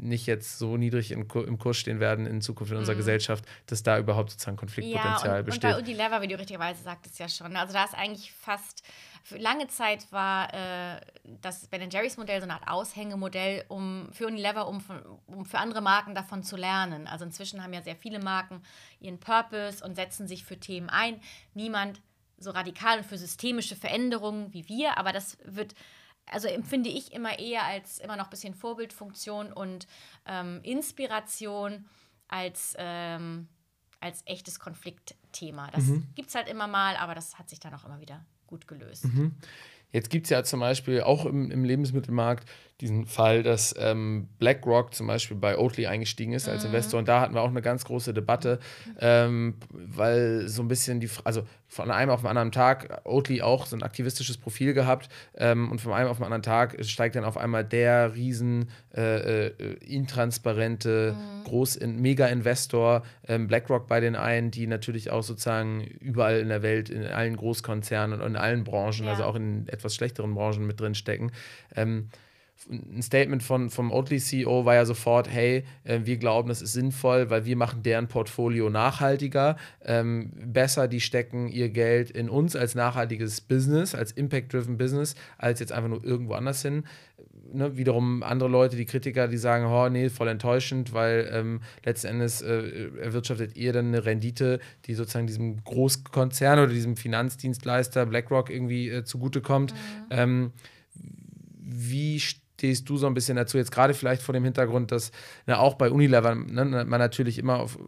nicht jetzt so niedrig im Kurs stehen werden in Zukunft in unserer mhm. Gesellschaft, dass da überhaupt sozusagen Konfliktpotenzial ja, und, besteht. Und bei Unilever, wie du richtigerweise sagtest, ja schon. Also da ist eigentlich fast für lange Zeit war äh, das Ben Jerry's Modell so eine Art Aushängemodell um, für Unilever, um, um für andere Marken davon zu lernen. Also inzwischen haben ja sehr viele Marken ihren Purpose und setzen sich für Themen ein. Niemand so radikal und für systemische Veränderungen wie wir, aber das wird also empfinde ich immer eher als immer noch ein bisschen Vorbildfunktion und ähm, Inspiration als, ähm, als echtes Konfliktthema. Das mhm. gibt es halt immer mal, aber das hat sich dann auch immer wieder gut gelöst. Mhm. Jetzt gibt es ja zum Beispiel auch im, im Lebensmittelmarkt diesen Fall, dass ähm, BlackRock zum Beispiel bei Oatly eingestiegen ist als mhm. Investor. Und da hatten wir auch eine ganz große Debatte, ähm, weil so ein bisschen die, also von einem auf den anderen Tag Oatly auch so ein aktivistisches Profil gehabt ähm, und von einem auf den anderen Tag steigt dann auf einmal der riesen äh, äh, intransparente mhm. Groß Mega-Investor ähm, BlackRock bei den einen, die natürlich auch sozusagen überall in der Welt in allen Großkonzernen und in allen Branchen, ja. also auch in etwas schlechteren Branchen mit drin stecken. Ähm, ein Statement von, vom Oatly-CEO war ja sofort, hey, äh, wir glauben, das ist sinnvoll, weil wir machen deren Portfolio nachhaltiger. Ähm, besser, die stecken ihr Geld in uns als nachhaltiges Business, als Impact-driven Business, als jetzt einfach nur irgendwo anders hin. Ne, wiederum andere Leute, die Kritiker, die sagen, oh nee, voll enttäuschend, weil ähm, letzten Endes äh, erwirtschaftet ihr dann eine Rendite, die sozusagen diesem Großkonzern oder diesem Finanzdienstleister BlackRock irgendwie äh, zugutekommt. Mhm. Ähm, wie stehst du so ein bisschen dazu, jetzt gerade vielleicht vor dem Hintergrund, dass na, auch bei Unilever ne, man natürlich immer auf,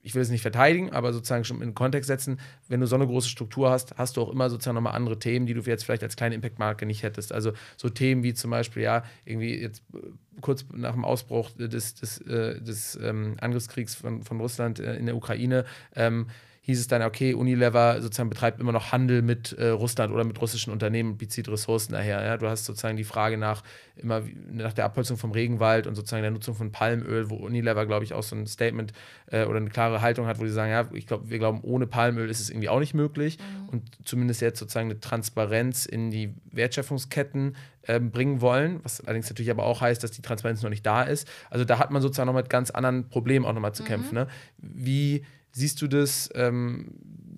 ich will es nicht verteidigen, aber sozusagen schon in den Kontext setzen, wenn du so eine große Struktur hast, hast du auch immer sozusagen nochmal andere Themen, die du jetzt vielleicht als kleine Impact-Marke nicht hättest. Also so Themen wie zum Beispiel, ja, irgendwie jetzt äh, kurz nach dem Ausbruch des, des, äh, des ähm, Angriffskriegs von, von Russland äh, in der Ukraine, ähm, hieß es dann, okay, Unilever sozusagen betreibt immer noch Handel mit äh, Russland oder mit russischen Unternehmen und bezieht Ressourcen daher. Ja? Du hast sozusagen die Frage nach, immer nach der Abholzung vom Regenwald und sozusagen der Nutzung von Palmöl, wo Unilever, glaube ich, auch so ein Statement äh, oder eine klare Haltung hat, wo sie sagen, ja, ich glaube, wir glauben, ohne Palmöl ist es irgendwie auch nicht möglich. Mhm. Und zumindest jetzt sozusagen eine Transparenz in die Wertschöpfungsketten ähm, bringen wollen, was allerdings natürlich aber auch heißt, dass die Transparenz noch nicht da ist. Also da hat man sozusagen noch mit ganz anderen Problemen auch nochmal zu mhm. kämpfen. Ne? Wie Siehst du das ähm,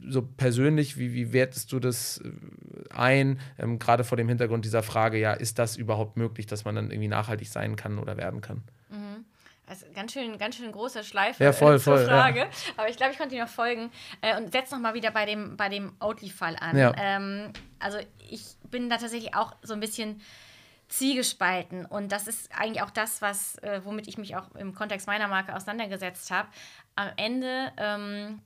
so persönlich? Wie, wie wertest du das äh, ein? Ähm, gerade vor dem Hintergrund dieser Frage, ja, ist das überhaupt möglich, dass man dann irgendwie nachhaltig sein kann oder werden kann? Mhm. Also ganz schön, ganz schön große Schleife ja, voll, zur voll, Frage. Ja. Aber ich glaube, ich konnte dir noch folgen. Äh, und setz noch mal wieder bei dem, bei dem Oatly-Fall an. Ja. Ähm, also ich bin da tatsächlich auch so ein bisschen zwiegespalten. Und das ist eigentlich auch das, was, äh, womit ich mich auch im Kontext meiner Marke auseinandergesetzt habe. Am Ende, ähm,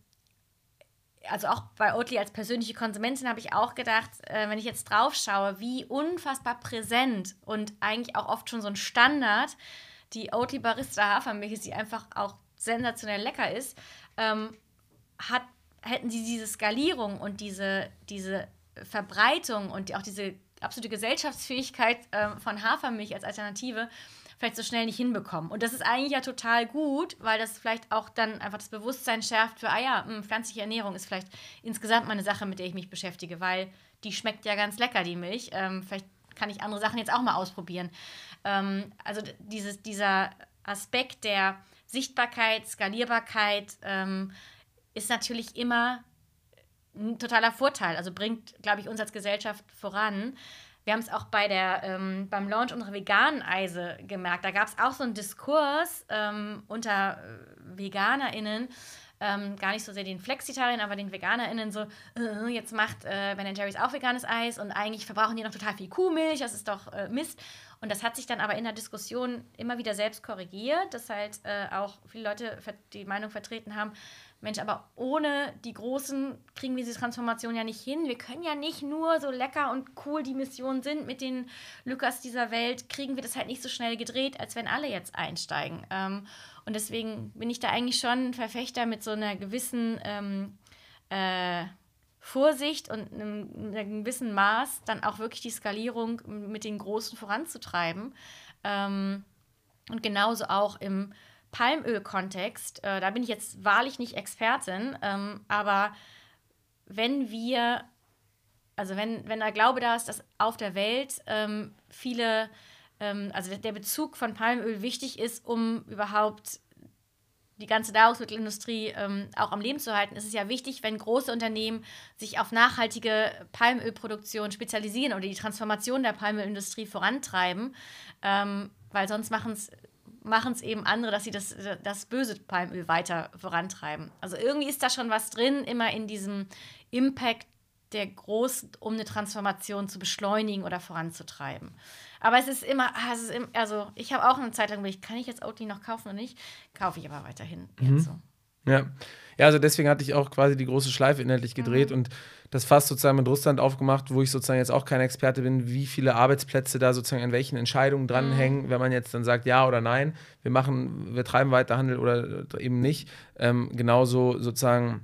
also auch bei Oatly als persönliche Konsumentin habe ich auch gedacht, äh, wenn ich jetzt drauf schaue, wie unfassbar präsent und eigentlich auch oft schon so ein Standard die Oatly Barista Hafermilch ist, die einfach auch sensationell lecker ist, ähm, hat, hätten sie diese Skalierung und diese, diese Verbreitung und auch diese absolute Gesellschaftsfähigkeit äh, von Hafermilch als Alternative vielleicht so schnell nicht hinbekommen. Und das ist eigentlich ja total gut, weil das vielleicht auch dann einfach das Bewusstsein schärft für, ah ja, mh, hm, pflanzliche Ernährung ist vielleicht insgesamt mal eine Sache, mit der ich mich beschäftige, weil die schmeckt ja ganz lecker, die Milch. Ähm, vielleicht kann ich andere Sachen jetzt auch mal ausprobieren. Ähm, also dieses, dieser Aspekt der Sichtbarkeit, Skalierbarkeit ähm, ist natürlich immer ein totaler Vorteil. Also bringt, glaube ich, uns als Gesellschaft voran. Wir haben es auch bei der, ähm, beim Launch unserer veganen Eise gemerkt. Da gab es auch so einen Diskurs ähm, unter äh, VeganerInnen, ähm, gar nicht so sehr den Flexitarien, aber den VeganerInnen so, äh, jetzt macht äh, Ben Jerry's auch veganes Eis und eigentlich verbrauchen die noch total viel Kuhmilch, das ist doch äh, Mist. Und das hat sich dann aber in der Diskussion immer wieder selbst korrigiert, dass halt äh, auch viele Leute die Meinung vertreten haben, Mensch, aber ohne die Großen kriegen wir diese Transformation ja nicht hin. Wir können ja nicht nur so lecker und cool die Missionen sind mit den Lukas dieser Welt, kriegen wir das halt nicht so schnell gedreht, als wenn alle jetzt einsteigen. Ähm, und deswegen bin ich da eigentlich schon ein Verfechter mit so einer gewissen ähm, äh, Vorsicht und einem, einem, gewissen Maß dann auch wirklich die Skalierung mit den Großen voranzutreiben. Ähm, und genauso auch im Palmöl-Kontext, äh, da bin ich jetzt wahrlich nicht Expertin, ähm, aber wenn wir, also wenn, wenn der Glaube da ist, dass auf der Welt ähm, viele, ähm, also der Bezug von Palmöl wichtig ist, um überhaupt die ganze Nahrungsmittelindustrie ähm, auch am Leben zu halten, ist es ja wichtig, wenn große Unternehmen sich auf nachhaltige Palmölproduktion spezialisieren oder die Transformation der Palmölindustrie vorantreiben, ähm, weil sonst machen es machen es eben andere, dass sie das, das böse Palmöl weiter vorantreiben. Also irgendwie ist da schon was drin, immer in diesem Impact der groß, um eine Transformation zu beschleunigen oder voranzutreiben. Aber es ist immer, ah, es ist immer also ich habe auch eine Zeit lang überlegt, kann ich jetzt Oatly noch kaufen oder nicht? Kaufe ich aber weiterhin mhm. jetzt so. Ja. ja, also deswegen hatte ich auch quasi die große Schleife inhaltlich gedreht mhm. und das Fass sozusagen mit Russland aufgemacht, wo ich sozusagen jetzt auch kein Experte bin, wie viele Arbeitsplätze da sozusagen an welchen Entscheidungen dranhängen, mhm. wenn man jetzt dann sagt ja oder nein, wir machen, wir treiben weiter Handel oder eben nicht. Ähm, genauso sozusagen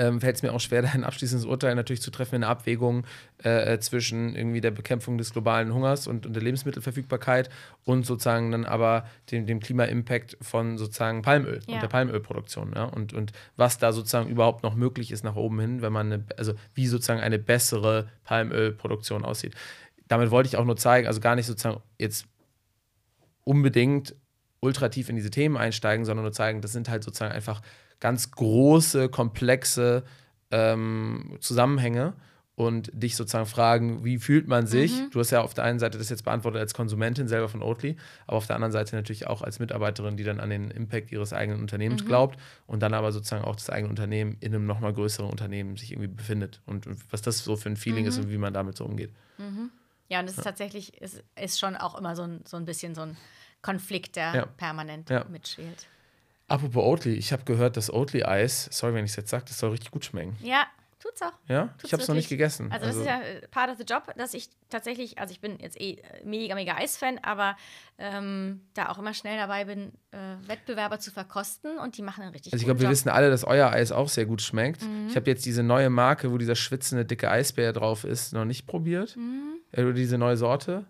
ähm, fällt es mir auch schwer, da ein abschließendes Urteil natürlich zu treffen in der Abwägung äh, äh, zwischen irgendwie der Bekämpfung des globalen Hungers und, und der Lebensmittelverfügbarkeit und sozusagen dann aber dem, dem Klima-Impact von sozusagen Palmöl ja. und der Palmölproduktion. Ja? Und, und was da sozusagen überhaupt noch möglich ist nach oben hin, wenn man eine, also wie sozusagen eine bessere Palmölproduktion aussieht. Damit wollte ich auch nur zeigen, also gar nicht sozusagen jetzt unbedingt ultra tief in diese Themen einsteigen, sondern nur zeigen, das sind halt sozusagen einfach ganz große, komplexe ähm, Zusammenhänge und dich sozusagen fragen, wie fühlt man sich? Mhm. Du hast ja auf der einen Seite das jetzt beantwortet als Konsumentin selber von Oatly, aber auf der anderen Seite natürlich auch als Mitarbeiterin, die dann an den Impact ihres eigenen Unternehmens mhm. glaubt und dann aber sozusagen auch das eigene Unternehmen in einem nochmal größeren Unternehmen sich irgendwie befindet und, was das so für ein Feeling mhm. ist und wie man damit so umgeht. Mhm. Ja, und es ist tatsächlich, ist, ist schon auch immer so ein, so ein bisschen so ein Konflikt, der ja. permanent ja. mitschwelt. Apropos Oatly, ich habe gehört, dass Oatly-Eis, sorry, wenn ich es jetzt sage, das soll richtig gut schmecken. Ja, tut's auch. Ja? Tut's ich habe es noch nicht gegessen. Also, das also ist ja äh, part of the job, dass ich tatsächlich, also ich bin jetzt eh äh, mega, mega Eisfan, aber ähm, da auch immer schnell dabei bin, äh, Wettbewerber zu verkosten und die machen einen richtig Also ich glaube, wir wissen alle, dass euer Eis auch sehr gut schmeckt. Mhm. Ich habe jetzt diese neue Marke, wo dieser schwitzende dicke Eisbär drauf ist, noch nicht probiert. Mhm. Oder diese neue Sorte.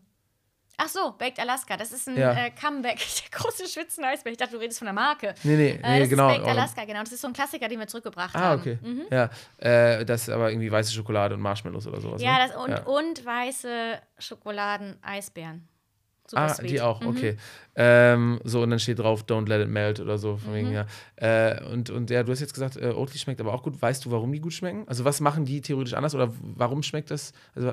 Ach so, Baked Alaska. Das ist ein ja. äh, Comeback. Der große Schwitzeneisbär. Ich dachte, du redest von der Marke. Nee, nee, äh, das genau. Ist Baked Alaska, genau. Das ist so ein Klassiker, den wir zurückgebracht ah, haben. Ah, okay. Mhm. Ja, äh, das ist aber irgendwie weiße Schokolade und Marshmallows oder sowas. Ja, ne? das und, ja. und weiße Schokoladen-Eisbären. Super ah, sweet. die auch, mhm. okay. Ähm, so, und dann steht drauf, don't let it melt oder so. Von mhm. wegen, ja. Äh, und, und ja, du hast jetzt gesagt, äh, Oatly schmeckt aber auch gut. Weißt du, warum die gut schmecken? Also, was machen die theoretisch anders oder warum schmeckt das? Also,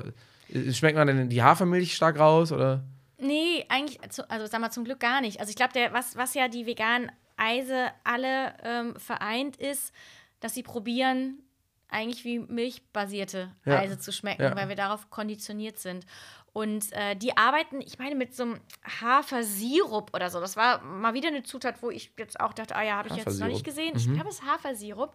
äh, schmeckt man denn die Hafermilch stark raus oder? Nee, eigentlich, also sag mal zum Glück gar nicht. Also ich glaube, was, was ja die veganen Eise alle ähm, vereint ist, dass sie probieren, eigentlich wie milchbasierte ja. Eise zu schmecken, ja. weil wir darauf konditioniert sind. Und äh, die arbeiten, ich meine, mit so einem Hafersirup oder so. Das war mal wieder eine Zutat, wo ich jetzt auch dachte, ah ja, habe ich jetzt noch nicht gesehen. Mhm. Ich glaube, es ist Hafersirup.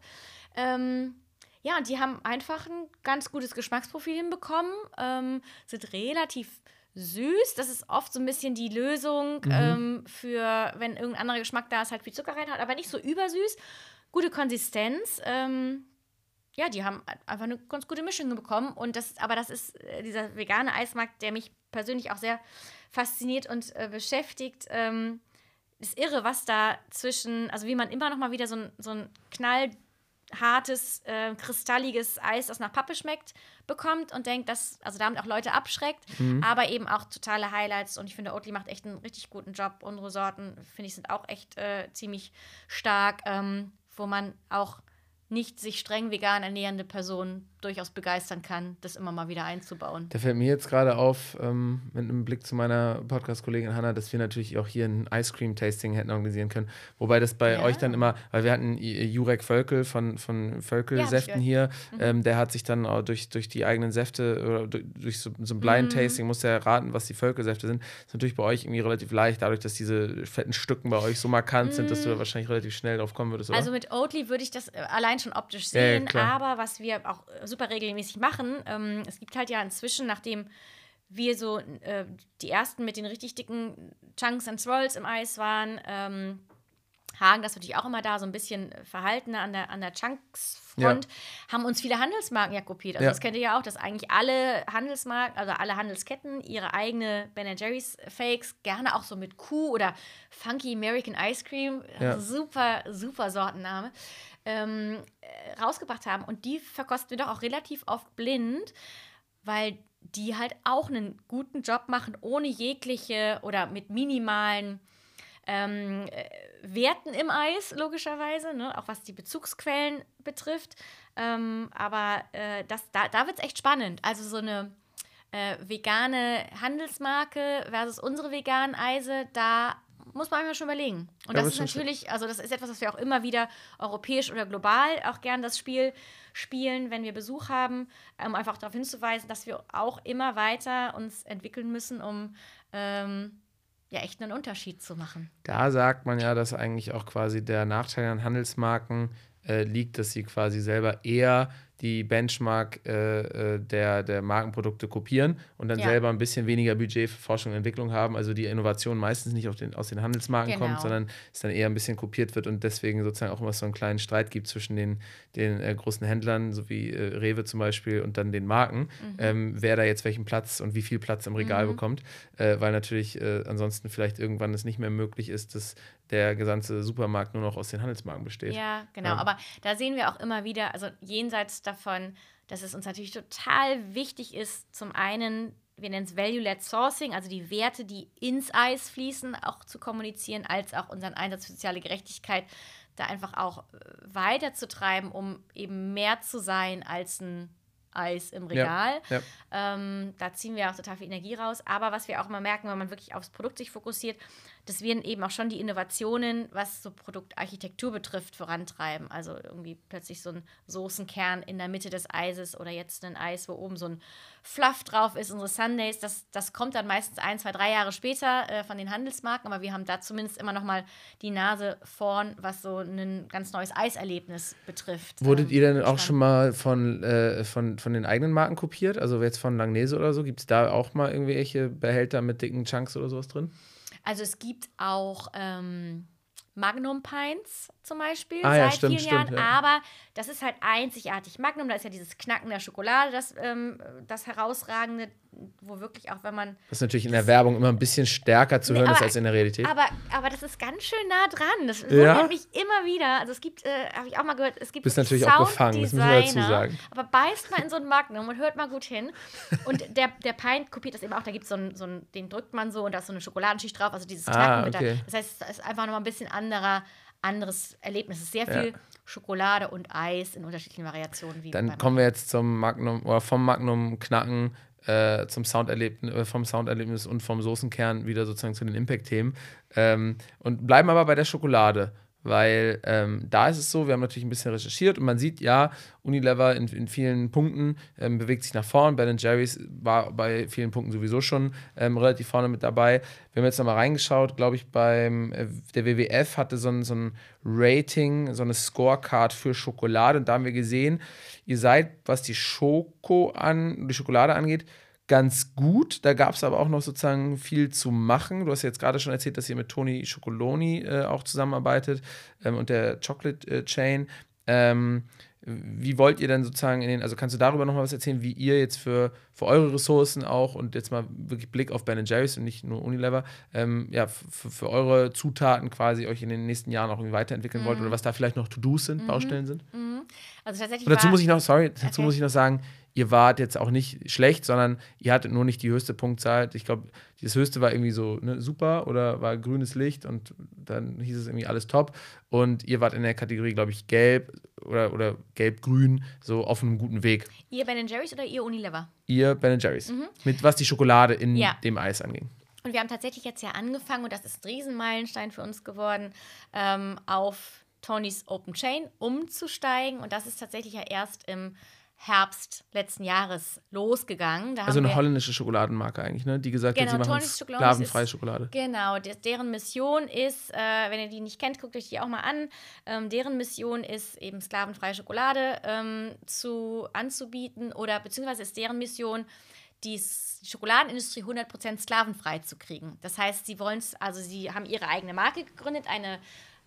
Ähm, ja, und die haben einfach ein ganz gutes Geschmacksprofil hinbekommen, ähm, sind relativ süß. Das ist oft so ein bisschen die Lösung mhm. ähm, für, wenn irgendein anderer Geschmack da ist, halt viel Zucker reinhaut, aber nicht so übersüß. Gute Konsistenz. Ähm, ja, die haben einfach eine ganz gute Mischung bekommen. Und das, aber das ist äh, dieser vegane Eismarkt, der mich persönlich auch sehr fasziniert und äh, beschäftigt. Ähm, ist irre, was da zwischen, also wie man immer noch mal wieder so ein, so ein Knall hartes, äh, kristalliges Eis, das nach Pappe schmeckt, bekommt und denkt, dass, also damit auch Leute abschreckt, mhm. aber eben auch totale Highlights. Und ich finde, Oatly macht echt einen richtig guten Job. Unsere Sorten, finde ich, sind auch echt äh, ziemlich stark, ähm, wo man auch nicht sich streng vegan ernährende Personen durchaus begeistern kann, das immer mal wieder einzubauen. Da fällt mir jetzt gerade auf, ähm, mit einem Blick zu meiner Podcast-Kollegin Hanna, dass wir natürlich auch hier ein Ice Cream Tasting hätten organisieren können. Wobei das bei ja. euch dann immer, weil wir hatten Jurek Völkel von, von Völkel-Säften ja, hier, mhm. ähm, der hat sich dann auch durch, durch die eigenen Säfte oder durch, durch so, so, ein Blind-Tasting, mhm. musste er raten, was die Völkel-Säfte sind. Das ist natürlich bei euch irgendwie relativ leicht, dadurch, dass diese fetten Stücken bei euch so markant mhm. sind, dass du da mhm. wahrscheinlich relativ schnell drauf kommen würdest, oder? Also mit Oatly würde ich das äh, allein schon optisch sehen, ja, aber was wir auch super regelmäßig machen. Ähm, es gibt halt ja inzwischen, nachdem wir so äh, die ersten mit den richtig dicken Chunks and Swirls im Eis waren, ähm, Hagen, das natürlich auch immer da, so ein bisschen verhaltener an der, an der Chunks-Front, haben uns viele Handelsmarken ja kopiert. Also Ja. das kennt ihr ja auch, dass eigentlich alle Handelsmarken, also alle Handelsketten ihre eigene Ben Jerry's Fakes, gerne auch so mit Kuh oder Funky American Ice Cream, Ja. super, super Sortenname, ähm, äh, rausgebracht haben. Und die verkosten wir doch auch relativ oft blind, weil die halt auch einen guten Job machen, ohne jegliche oder mit minimalen ähm, äh, Werten im Eis, logischerweise, ne? auch was die Bezugsquellen betrifft. Ähm, aber äh, das, da, da wird es echt spannend. Also so eine äh, vegane Handelsmarke versus unsere veganen Eise, da muss man einfach schon überlegen. Und Ja, das ist natürlich, also das ist etwas, was wir auch immer wieder europäisch oder global auch gern das Spiel spielen, wenn wir Besuch haben, um einfach darauf hinzuweisen, dass wir auch immer weiter uns entwickeln müssen, um ähm, ja echt einen Unterschied zu machen. Da sagt man ja, dass eigentlich auch quasi der Nachteil an Handelsmarken äh, liegt, dass sie quasi selber eher die Benchmark äh, äh, der, der Markenprodukte kopieren und dann Ja. selber ein bisschen weniger Budget für Forschung und Entwicklung haben. Also die Innovation meistens nicht den, aus den Handelsmarken Genau. kommt, sondern es dann eher ein bisschen kopiert wird und deswegen sozusagen auch immer so einen kleinen Streit gibt zwischen den, den äh, großen Händlern, so wie äh, Rewe zum Beispiel, und dann den Marken, ähm, wer da jetzt welchen Platz und wie viel Platz im Regal bekommt, äh, weil natürlich äh, ansonsten vielleicht irgendwann es nicht mehr möglich ist, dass der gesamte Supermarkt nur noch aus den Handelsmarken besteht. Ja, genau. Ja. Aber da sehen wir auch immer wieder, also jenseits davon, dass es uns natürlich total wichtig ist, zum einen, wir nennen es Value-Led Sourcing, also die Werte, die ins Eis fließen, auch zu kommunizieren, als auch unseren Einsatz für soziale Gerechtigkeit da einfach auch äh, weiterzutreiben, um eben mehr zu sein als ein Eis im Regal. Ja. Ähm, da ziehen wir auch total viel Energie raus. Aber was wir auch immer merken, wenn man wirklich aufs Produkt sich fokussiert, dass wir eben auch schon die Innovationen, was so Produktarchitektur betrifft, vorantreiben. Also irgendwie plötzlich so ein Soßenkern in der Mitte des Eises oder jetzt ein Eis, wo oben so ein Fluff drauf ist, unsere Sundays. Das, das kommt dann meistens ein, zwei, drei Jahre später äh, von den Handelsmarken, aber wir haben da zumindest immer noch mal die Nase vorn, was so ein ganz neues Eiserlebnis betrifft. Wurdet Ähm, ihr denn auch schon mal von, äh, von, von den eigenen Marken kopiert? Also jetzt von Langnese oder so? Gibt es da auch mal irgendwelche Behälter mit dicken Chunks oder sowas drin? Also es gibt auch ähm, Magnum Pints zum Beispiel Ah ja, seit stimmt, vielen stimmt, Jahren, ja. aber das ist halt einzigartig. Magnum, da ist ja dieses Knacken der Schokolade, das, ähm, das herausragende, wo wirklich auch, wenn man Was natürlich in der Werbung immer ein bisschen stärker zu Nee, hören ist aber- als in der Realität. Aber, aber das ist ganz schön nah dran. Das Ja? mich immer wieder. Also es gibt, äh, habe ich auch mal gehört, es gibt Bist natürlich auch befangen, das müssen wir dazu sagen. Aber beißt mal in so ein Magnum und hört mal gut hin. Und der, der Pint kopiert das eben auch. Da gibt es so einen, so einen, den drückt man so und da ist so eine Schokoladenschicht drauf. Also dieses Ah, Knacken mit okay. der, Das heißt, es ist einfach nochmal ein bisschen anderer, anderes Erlebnis. Es ist sehr Ja. viel Schokolade und Eis in unterschiedlichen Variationen. Wie Dann kommen wir jetzt zum Magnum oder vom Magnum Knacken äh, zum Sounderlebnis, äh, vom Sounderlebnis und vom Soßenkern wieder sozusagen zu den Impact-Themen. Ähm, und bleiben aber bei der Schokolade. Weil ähm, da ist es so, wir haben natürlich ein bisschen recherchiert und man sieht ja, Unilever in, in vielen Punkten ähm, bewegt sich nach vorn. Ben Jerry's war bei vielen Punkten sowieso schon ähm, relativ vorne mit dabei. Wir haben jetzt nochmal reingeschaut, glaube ich, beim äh, der WWF hatte so ein, so ein Rating, so eine Scorecard für Schokolade und da haben wir gesehen, ihr seid, was die Schoko an, die Schokolade angeht, ganz gut. Da gab es aber auch noch sozusagen viel zu machen. Du hast jetzt gerade schon erzählt, dass ihr mit Toni Chocoloni äh, auch zusammenarbeitet ähm, und der Chocolate äh, Chain. Ähm, wie wollt ihr denn sozusagen in den, also kannst du darüber noch mal was erzählen, wie ihr jetzt für, für eure Ressourcen auch und jetzt mal wirklich Blick auf Ben Jerry's und nicht nur Unilever, ähm, ja, für, eure Zutaten quasi euch in den nächsten Jahren auch irgendwie weiterentwickeln wollt oder was da vielleicht noch To-Dos sind, Baustellen sind? also tatsächlich Und dazu muss ich noch, sorry, dazu Okay. muss ich noch sagen, ihr wart jetzt auch nicht schlecht, sondern ihr hattet nur nicht die höchste Punktzahl. Ich glaube, das höchste war irgendwie so ne, super oder war grünes Licht und dann hieß es irgendwie alles top. Und ihr wart in der Kategorie, glaube ich, gelb oder, oder gelb-grün, so auf einem guten Weg. Ihr Ben Jerry's oder ihr Unilever? Ihr Ben Jerry's. Mit was die Schokolade in Mhm. Ja. dem Eis anging. Und wir haben tatsächlich jetzt ja angefangen, und das ist ein Riesenmeilenstein für uns geworden, ähm, auf Tonys Open Chain umzusteigen. Und das ist tatsächlich ja erst im Herbst letzten Jahres losgegangen. Da Also eine holländische Schokoladenmarke eigentlich, ne? Die gesagt hat, Genau, sie machen Tony's Chocolate sklavenfreie Schokolade. Genau, de- deren Mission ist, äh, wenn ihr die nicht kennt, guckt euch die auch mal an. Ähm, deren Mission ist eben sklavenfreie Schokolade ähm, zu, anzubieten oder beziehungsweise ist deren Mission, die Schokoladenindustrie 100% sklavenfrei zu kriegen. Das heißt, sie wollen es, also sie haben ihre eigene Marke gegründet, eine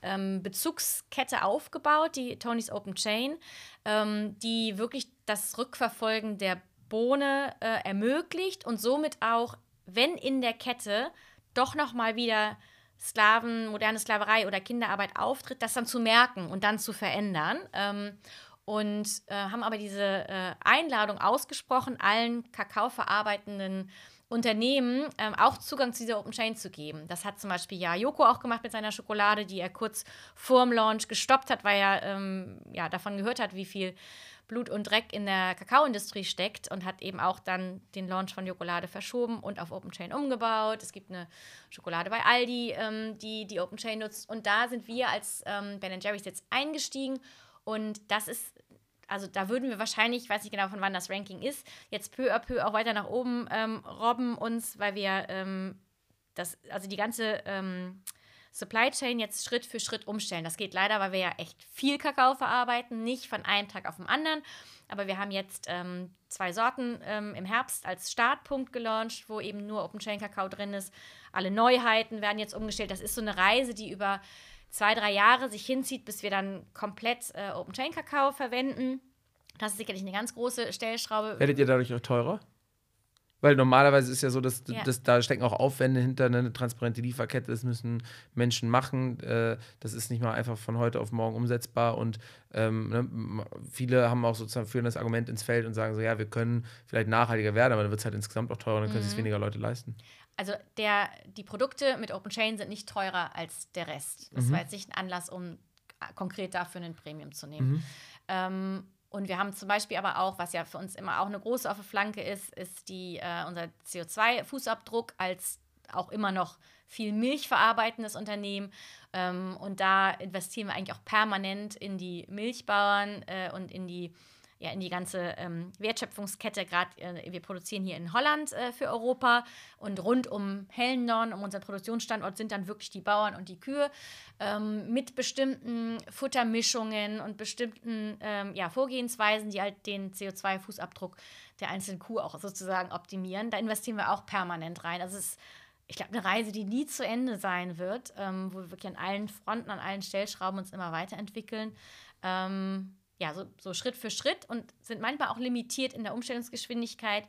ähm, Bezugskette aufgebaut, die Tony's Open Chain, ähm, die wirklich das Rückverfolgen der Bohne äh, ermöglicht und somit auch, wenn in der Kette doch noch mal wieder Sklaven, moderne Sklaverei oder Kinderarbeit auftritt, das dann zu merken und dann zu verändern. Ähm, und äh, haben aber diese äh, Einladung ausgesprochen, allen Kakao verarbeitenden Unternehmen ähm, auch Zugang zu dieser Open Chain zu geben. Das hat zum Beispiel ja Joko auch gemacht mit seiner Schokolade, die er kurz vorm Launch gestoppt hat, weil er ähm, ja, davon gehört hat, wie viel Blut und Dreck in der Kakaoindustrie steckt und hat eben auch dann den Launch von Jokolade verschoben und auf Open Chain umgebaut. Es gibt eine Schokolade bei Aldi, ähm, die die Open Chain nutzt. Und da sind wir als ähm, Ben Jerry's jetzt eingestiegen. Und das ist also da würden wir wahrscheinlich, ich weiß nicht genau, von wann das Ranking ist, jetzt peu à peu auch weiter nach oben ähm, robben uns, weil wir ähm, das, also die ganze ähm, Supply Chain jetzt Schritt für Schritt umstellen. Das geht leider, weil wir ja echt viel Kakao verarbeiten, nicht von einem Tag auf den anderen. Aber wir haben jetzt ähm, zwei Sorten ähm, im Herbst als Startpunkt gelauncht, wo eben nur Open Chain Kakao drin ist. Alle Neuheiten werden jetzt umgestellt. Das ist so eine Reise, die über zwei, drei Jahre sich hinzieht, bis wir dann komplett äh, Open Chain Kakao verwenden. Das ist sicherlich eine ganz große Stellschraube. Werdet ihr dadurch auch teurer? Weil normalerweise ist ja so, dass, ja. dass da stecken auch Aufwände hinter, ne, eine transparente Lieferkette, das müssen Menschen machen. Äh, das ist nicht mal einfach von heute auf morgen umsetzbar. Und ähm, ne, viele haben auch sozusagen führen das Argument ins Feld und sagen so, ja, wir können vielleicht nachhaltiger werden, aber dann wird es halt insgesamt auch teurer, dann können mhm. es weniger Leute leisten. Also der, die Produkte mit Open Chain sind nicht teurer als der Rest. Das mhm. war jetzt nicht ein Anlass, um konkret dafür einen Premium zu nehmen. Mhm. Ähm, und wir haben zum Beispiel aber auch, was ja für uns immer auch eine große der Flanke ist, ist die, äh, unser CO2-Fußabdruck als auch immer noch viel Milch verarbeitendes Unternehmen. Ähm, und da investieren wir eigentlich auch permanent in die Milchbauern äh, und in die ja, in die ganze ähm, Wertschöpfungskette. Gerade äh, wir produzieren hier in Holland äh, für Europa und rund um Hellendorn, um unseren Produktionsstandort, sind dann wirklich die Bauern und die Kühe ähm, mit bestimmten Futtermischungen und bestimmten ähm, ja, Vorgehensweisen, die halt den CO2-Fußabdruck der einzelnen Kuh auch sozusagen optimieren. Da investieren wir auch permanent rein. Also es ist ich glaube, eine Reise, die nie zu Ende sein wird, ähm, wo wir wirklich an allen Fronten, an allen Stellschrauben uns immer weiterentwickeln. Ähm, ja, so, so Schritt für Schritt und sind manchmal auch limitiert in der Umstellungsgeschwindigkeit,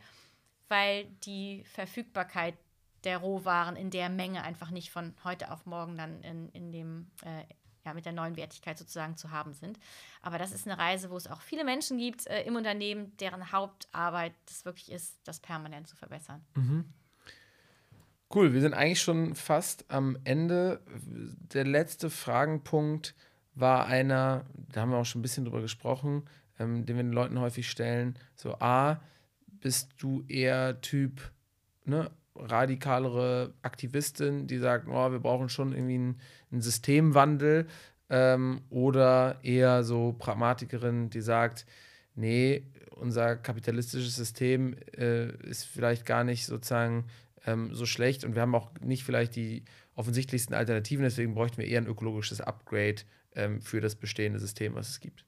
weil die Verfügbarkeit der Rohwaren in der Menge einfach nicht von heute auf morgen dann in, in dem, äh, ja, mit der neuen Wertigkeit sozusagen zu haben sind. Aber das ist eine Reise, wo es auch viele Menschen gibt äh, im Unternehmen, deren Hauptarbeit es wirklich ist, das permanent zu verbessern. Mhm. Cool, wir sind eigentlich schon fast am Ende. Der letzte Fragenpunkt war einer, da haben wir auch schon ein bisschen drüber gesprochen, ähm, den wir den Leuten häufig stellen. So, A, bist du eher Typ, ne, radikalere Aktivistin, die sagt, oh, wir brauchen schon irgendwie einen, einen Systemwandel, ähm, oder eher so Pragmatikerin, die sagt, nee, unser kapitalistisches System äh, ist vielleicht gar nicht sozusagen ähm, so schlecht und wir haben auch nicht vielleicht die offensichtlichsten Alternativen, deswegen bräuchten wir eher ein ökologisches Upgrade ähm, für das bestehende System, was es gibt?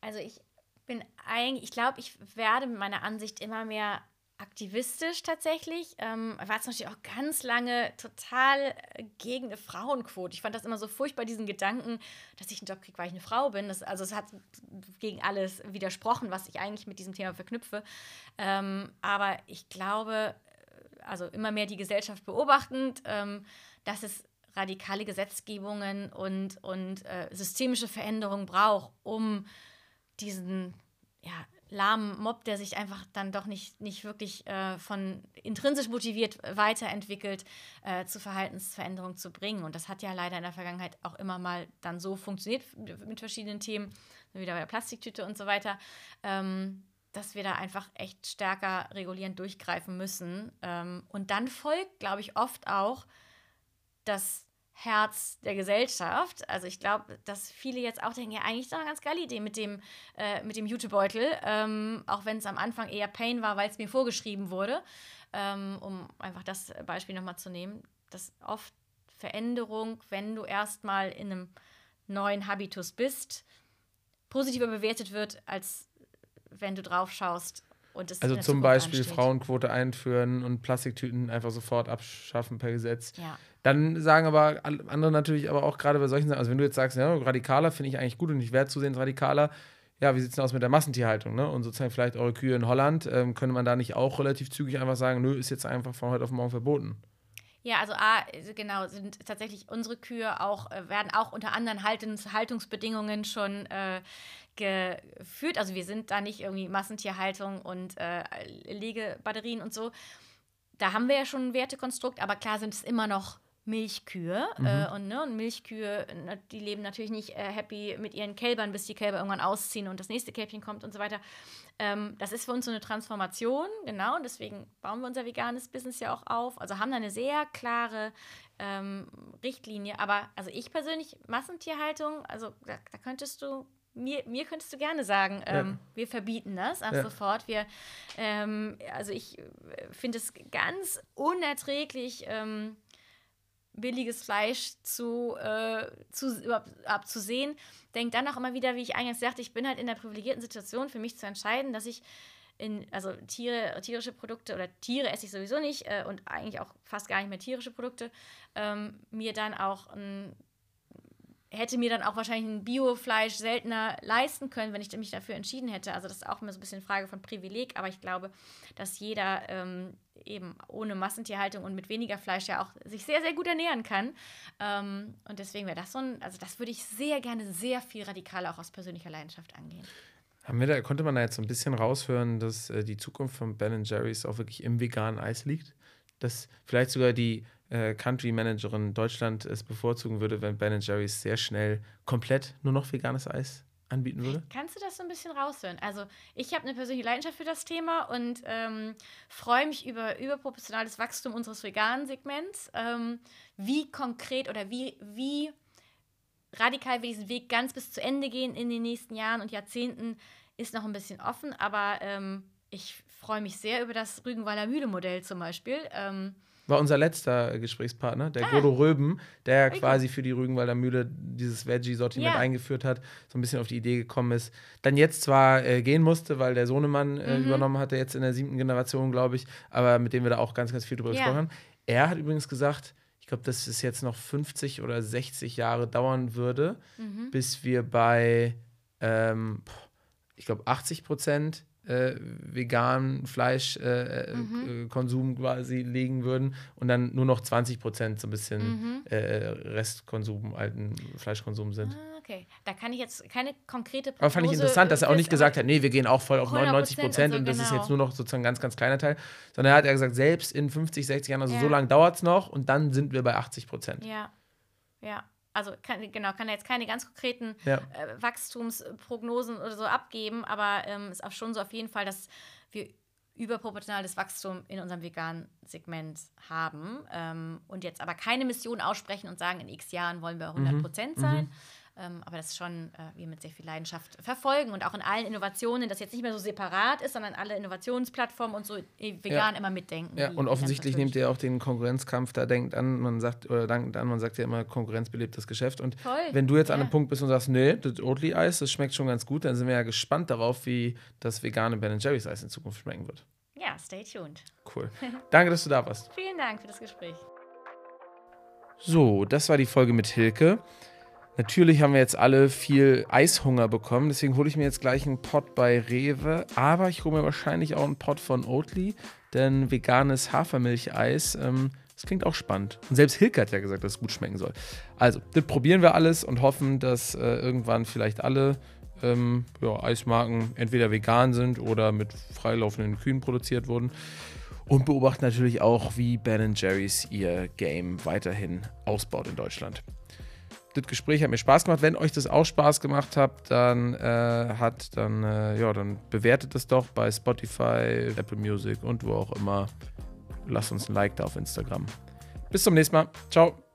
Also ich bin eigentlich, ich glaube, ich werde mit meiner Ansicht immer mehr aktivistisch tatsächlich. Ähm, war zum Beispiel auch ganz lange total gegen eine Frauenquote. Ich fand das immer so furchtbar, diesen Gedanken, dass ich einen Job kriege, weil ich eine Frau bin. Das, also es hat gegen alles widersprochen, was ich eigentlich mit diesem Thema verknüpfe. Ähm, aber ich glaube, also immer mehr die Gesellschaft beobachtend, ähm, dass es radikale Gesetzgebungen und, und äh, systemische Veränderungen braucht, um diesen ja, lahmen Mob, der sich einfach dann doch nicht, nicht wirklich äh, von intrinsisch motiviert weiterentwickelt, äh, zu Verhaltensveränderungen zu bringen. Und das hat ja leider in der Vergangenheit auch immer mal dann so funktioniert mit verschiedenen Themen, wieder bei der Plastiktüte und so weiter, ähm, dass wir da einfach echt stärker regulierend durchgreifen müssen. Ähm, und dann folgt, glaube ich, oft auch, dass Herz der Gesellschaft. Also ich glaube, dass viele jetzt auch denken, ja, eigentlich ist doch eine ganz geile Idee mit dem, äh, mit dem Jutebeutel, ähm, auch wenn es am Anfang eher Pain war, weil es mir vorgeschrieben wurde, ähm, um einfach das Beispiel nochmal zu nehmen, dass oft Veränderung, wenn du erstmal in einem neuen Habitus bist, positiver bewertet wird, als wenn du drauf schaust Also zum Beispiel ansteht. Frauenquote einführen und Plastiktüten einfach sofort abschaffen per Gesetz. Ja. Dann sagen aber andere natürlich aber auch gerade bei solchen Sachen, also wenn du jetzt sagst, ja, radikaler finde ich eigentlich gut und ich werde zusehends radikaler, ja, wie sieht es denn aus mit der Massentierhaltung, ne? Und sozusagen vielleicht eure Kühe in Holland, ähm, könnte man da nicht auch relativ zügig einfach sagen, nö, ist jetzt einfach von heute auf morgen verboten. Ja, also A, also genau, sind tatsächlich unsere Kühe auch, äh, werden auch unter anderen Haltungs Haltungsbedingungen schon äh, geführt. Also wir sind da nicht irgendwie Massentierhaltung und äh, Legebatterien und so. Da haben wir ja schon ein Wertekonstrukt, aber klar sind es immer noch Milchkühe. Äh, und, ne, und Milchkühe, die leben natürlich nicht äh, happy mit ihren Kälbern, bis die Kälber irgendwann ausziehen und das nächste Kälbchen kommt und so weiter. Ähm, das ist für uns so eine Transformation, genau. Und deswegen bauen wir unser veganes Business ja auch auf. Also haben da eine sehr klare ähm, Richtlinie. Aber also ich persönlich, Massentierhaltung, also da, da könntest du. Mir, mir könntest du gerne sagen, ähm, wir verbieten das ab Ja. sofort. Wir, ähm, also ich äh, finde es ganz unerträglich, ähm, billiges Fleisch zu, äh, zu, überhaupt abzusehen. Denke dann auch immer wieder, wie ich eingangs sagte, ich bin halt in der privilegierten Situation, für mich zu entscheiden, dass ich in, also Tiere, tierische Produkte oder Tiere esse ich sowieso nicht äh, und eigentlich auch fast gar nicht mehr tierische Produkte, ähm, mir dann auch ein hätte mir dann auch wahrscheinlich ein Biofleisch seltener leisten können, wenn ich mich dafür entschieden hätte. Also das ist auch immer so ein bisschen Frage von Privileg, aber ich glaube, dass jeder ähm, eben ohne Massentierhaltung und mit weniger Fleisch ja auch sich sehr, sehr gut ernähren kann. Ähm, und deswegen wäre das so ein, also das würde ich sehr gerne sehr viel radikaler auch aus persönlicher Leidenschaft angehen. Haben wir da, konnte man da jetzt so ein bisschen raushören, dass äh, die Zukunft von Ben Jerry's auch wirklich im veganen Eis liegt? Dass vielleicht sogar die äh, Country Managerin Deutschland es bevorzugen würde, wenn Ben Jerry's sehr schnell komplett nur noch veganes Eis anbieten würde? Kannst du das so ein bisschen raushören? Also ich habe eine persönliche Leidenschaft für das Thema und ähm, freue mich über überproportionales Wachstum unseres veganen Segments. Ähm, wie konkret oder wie, wie radikal wir diesen Weg ganz bis zu Ende gehen in den nächsten Jahren und Jahrzehnten, ist noch ein bisschen offen, aber ähm, ich freue mich sehr über das Rügenwalder Mühle-Modell zum Beispiel. Ähm, War unser letzter Gesprächspartner, der Ah. Godo Röben, der ja Wie quasi für die Rügenwalder Mühle dieses Veggie-Sortiment Ja. eingeführt hat, so ein bisschen auf die Idee gekommen ist. Dann jetzt zwar äh, gehen musste, weil der Sohnemann äh, Mhm. übernommen hatte, jetzt in der siebten Generation, glaube ich, aber mit dem wir da auch ganz, ganz viel drüber Ja. gesprochen haben. Er hat übrigens gesagt, ich glaube, dass es jetzt noch 50 oder 60 Jahre dauern würde, mhm. bis wir bei, ähm, ich glaube, 80 Prozent äh, veganen Fleischkonsum äh, Mhm. äh, quasi legen würden und dann nur noch 20 Prozent so ein bisschen Mhm. äh, Restkonsum, alten Fleischkonsum sind. Ah, okay. Da kann ich jetzt keine konkrete Aber fand ich Prognose, interessant, dass er auch äh, nicht gesagt hat, nee, wir gehen auch voll auf 99 100 Prozent und und, so, das ist genau. jetzt nur noch sozusagen ein ganz, ganz kleiner Teil, sondern er hat ja gesagt, selbst in 50, 60 Jahren, also Ja. so lange dauert es noch und dann sind wir bei 80 Prozent. Ja, ja. Also kann, genau, kann er jetzt keine ganz konkreten Ja. äh, Wachstumsprognosen oder so abgeben, aber ähm, ist auch schon so auf jeden Fall, dass wir überproportionales Wachstum in unserem veganen Segment haben ähm, und jetzt aber keine Mission aussprechen und sagen, in x Jahren wollen wir 100 Prozent sein. Ähm, aber das schon äh, wir mit sehr viel Leidenschaft verfolgen und auch in allen Innovationen, das jetzt nicht mehr so separat ist, sondern alle Innovationsplattformen und so äh, vegan immer mitdenken. Ja, und offensichtlich nehmt ihr auch den Konkurrenzkampf da denkt an, man sagt, oder dankt an, man sagt ja immer, Konkurrenz belebt das Geschäft. Und Voll, wenn du jetzt an ja. einem Punkt bist und sagst, nee, das Oatly-Eis, das schmeckt schon ganz gut, dann sind wir ja gespannt darauf, wie das vegane Ben Jerry's Eis in Zukunft schmecken wird. Ja, stay tuned. Cool. Danke, dass du da warst. Vielen Dank für das Gespräch. So, das war die Folge mit Hilke. Natürlich haben wir jetzt alle viel Eishunger bekommen, deswegen hole ich mir jetzt gleich einen Pot bei Rewe, aber ich hole mir wahrscheinlich auch einen Pot von Oatly, denn veganes Hafermilcheis, ähm, das klingt auch spannend. Und selbst Hilke hat ja gesagt, dass es gut schmecken soll. Also, das probieren wir alles und hoffen, dass äh, irgendwann vielleicht alle ähm, ja, Eismarken entweder vegan sind oder mit freilaufenden Kühen produziert wurden. Und beobachten natürlich auch, wie Ben Jerry's ihr Game weiterhin ausbaut in Deutschland. Das Gespräch hat mir Spaß gemacht. Wenn euch das auch Spaß gemacht hat, dann äh, hat, dann, äh, ja, dann bewertet es doch bei Spotify, Apple Music und wo auch immer. Lasst uns ein Like da auf Instagram. Bis zum nächsten Mal. Ciao.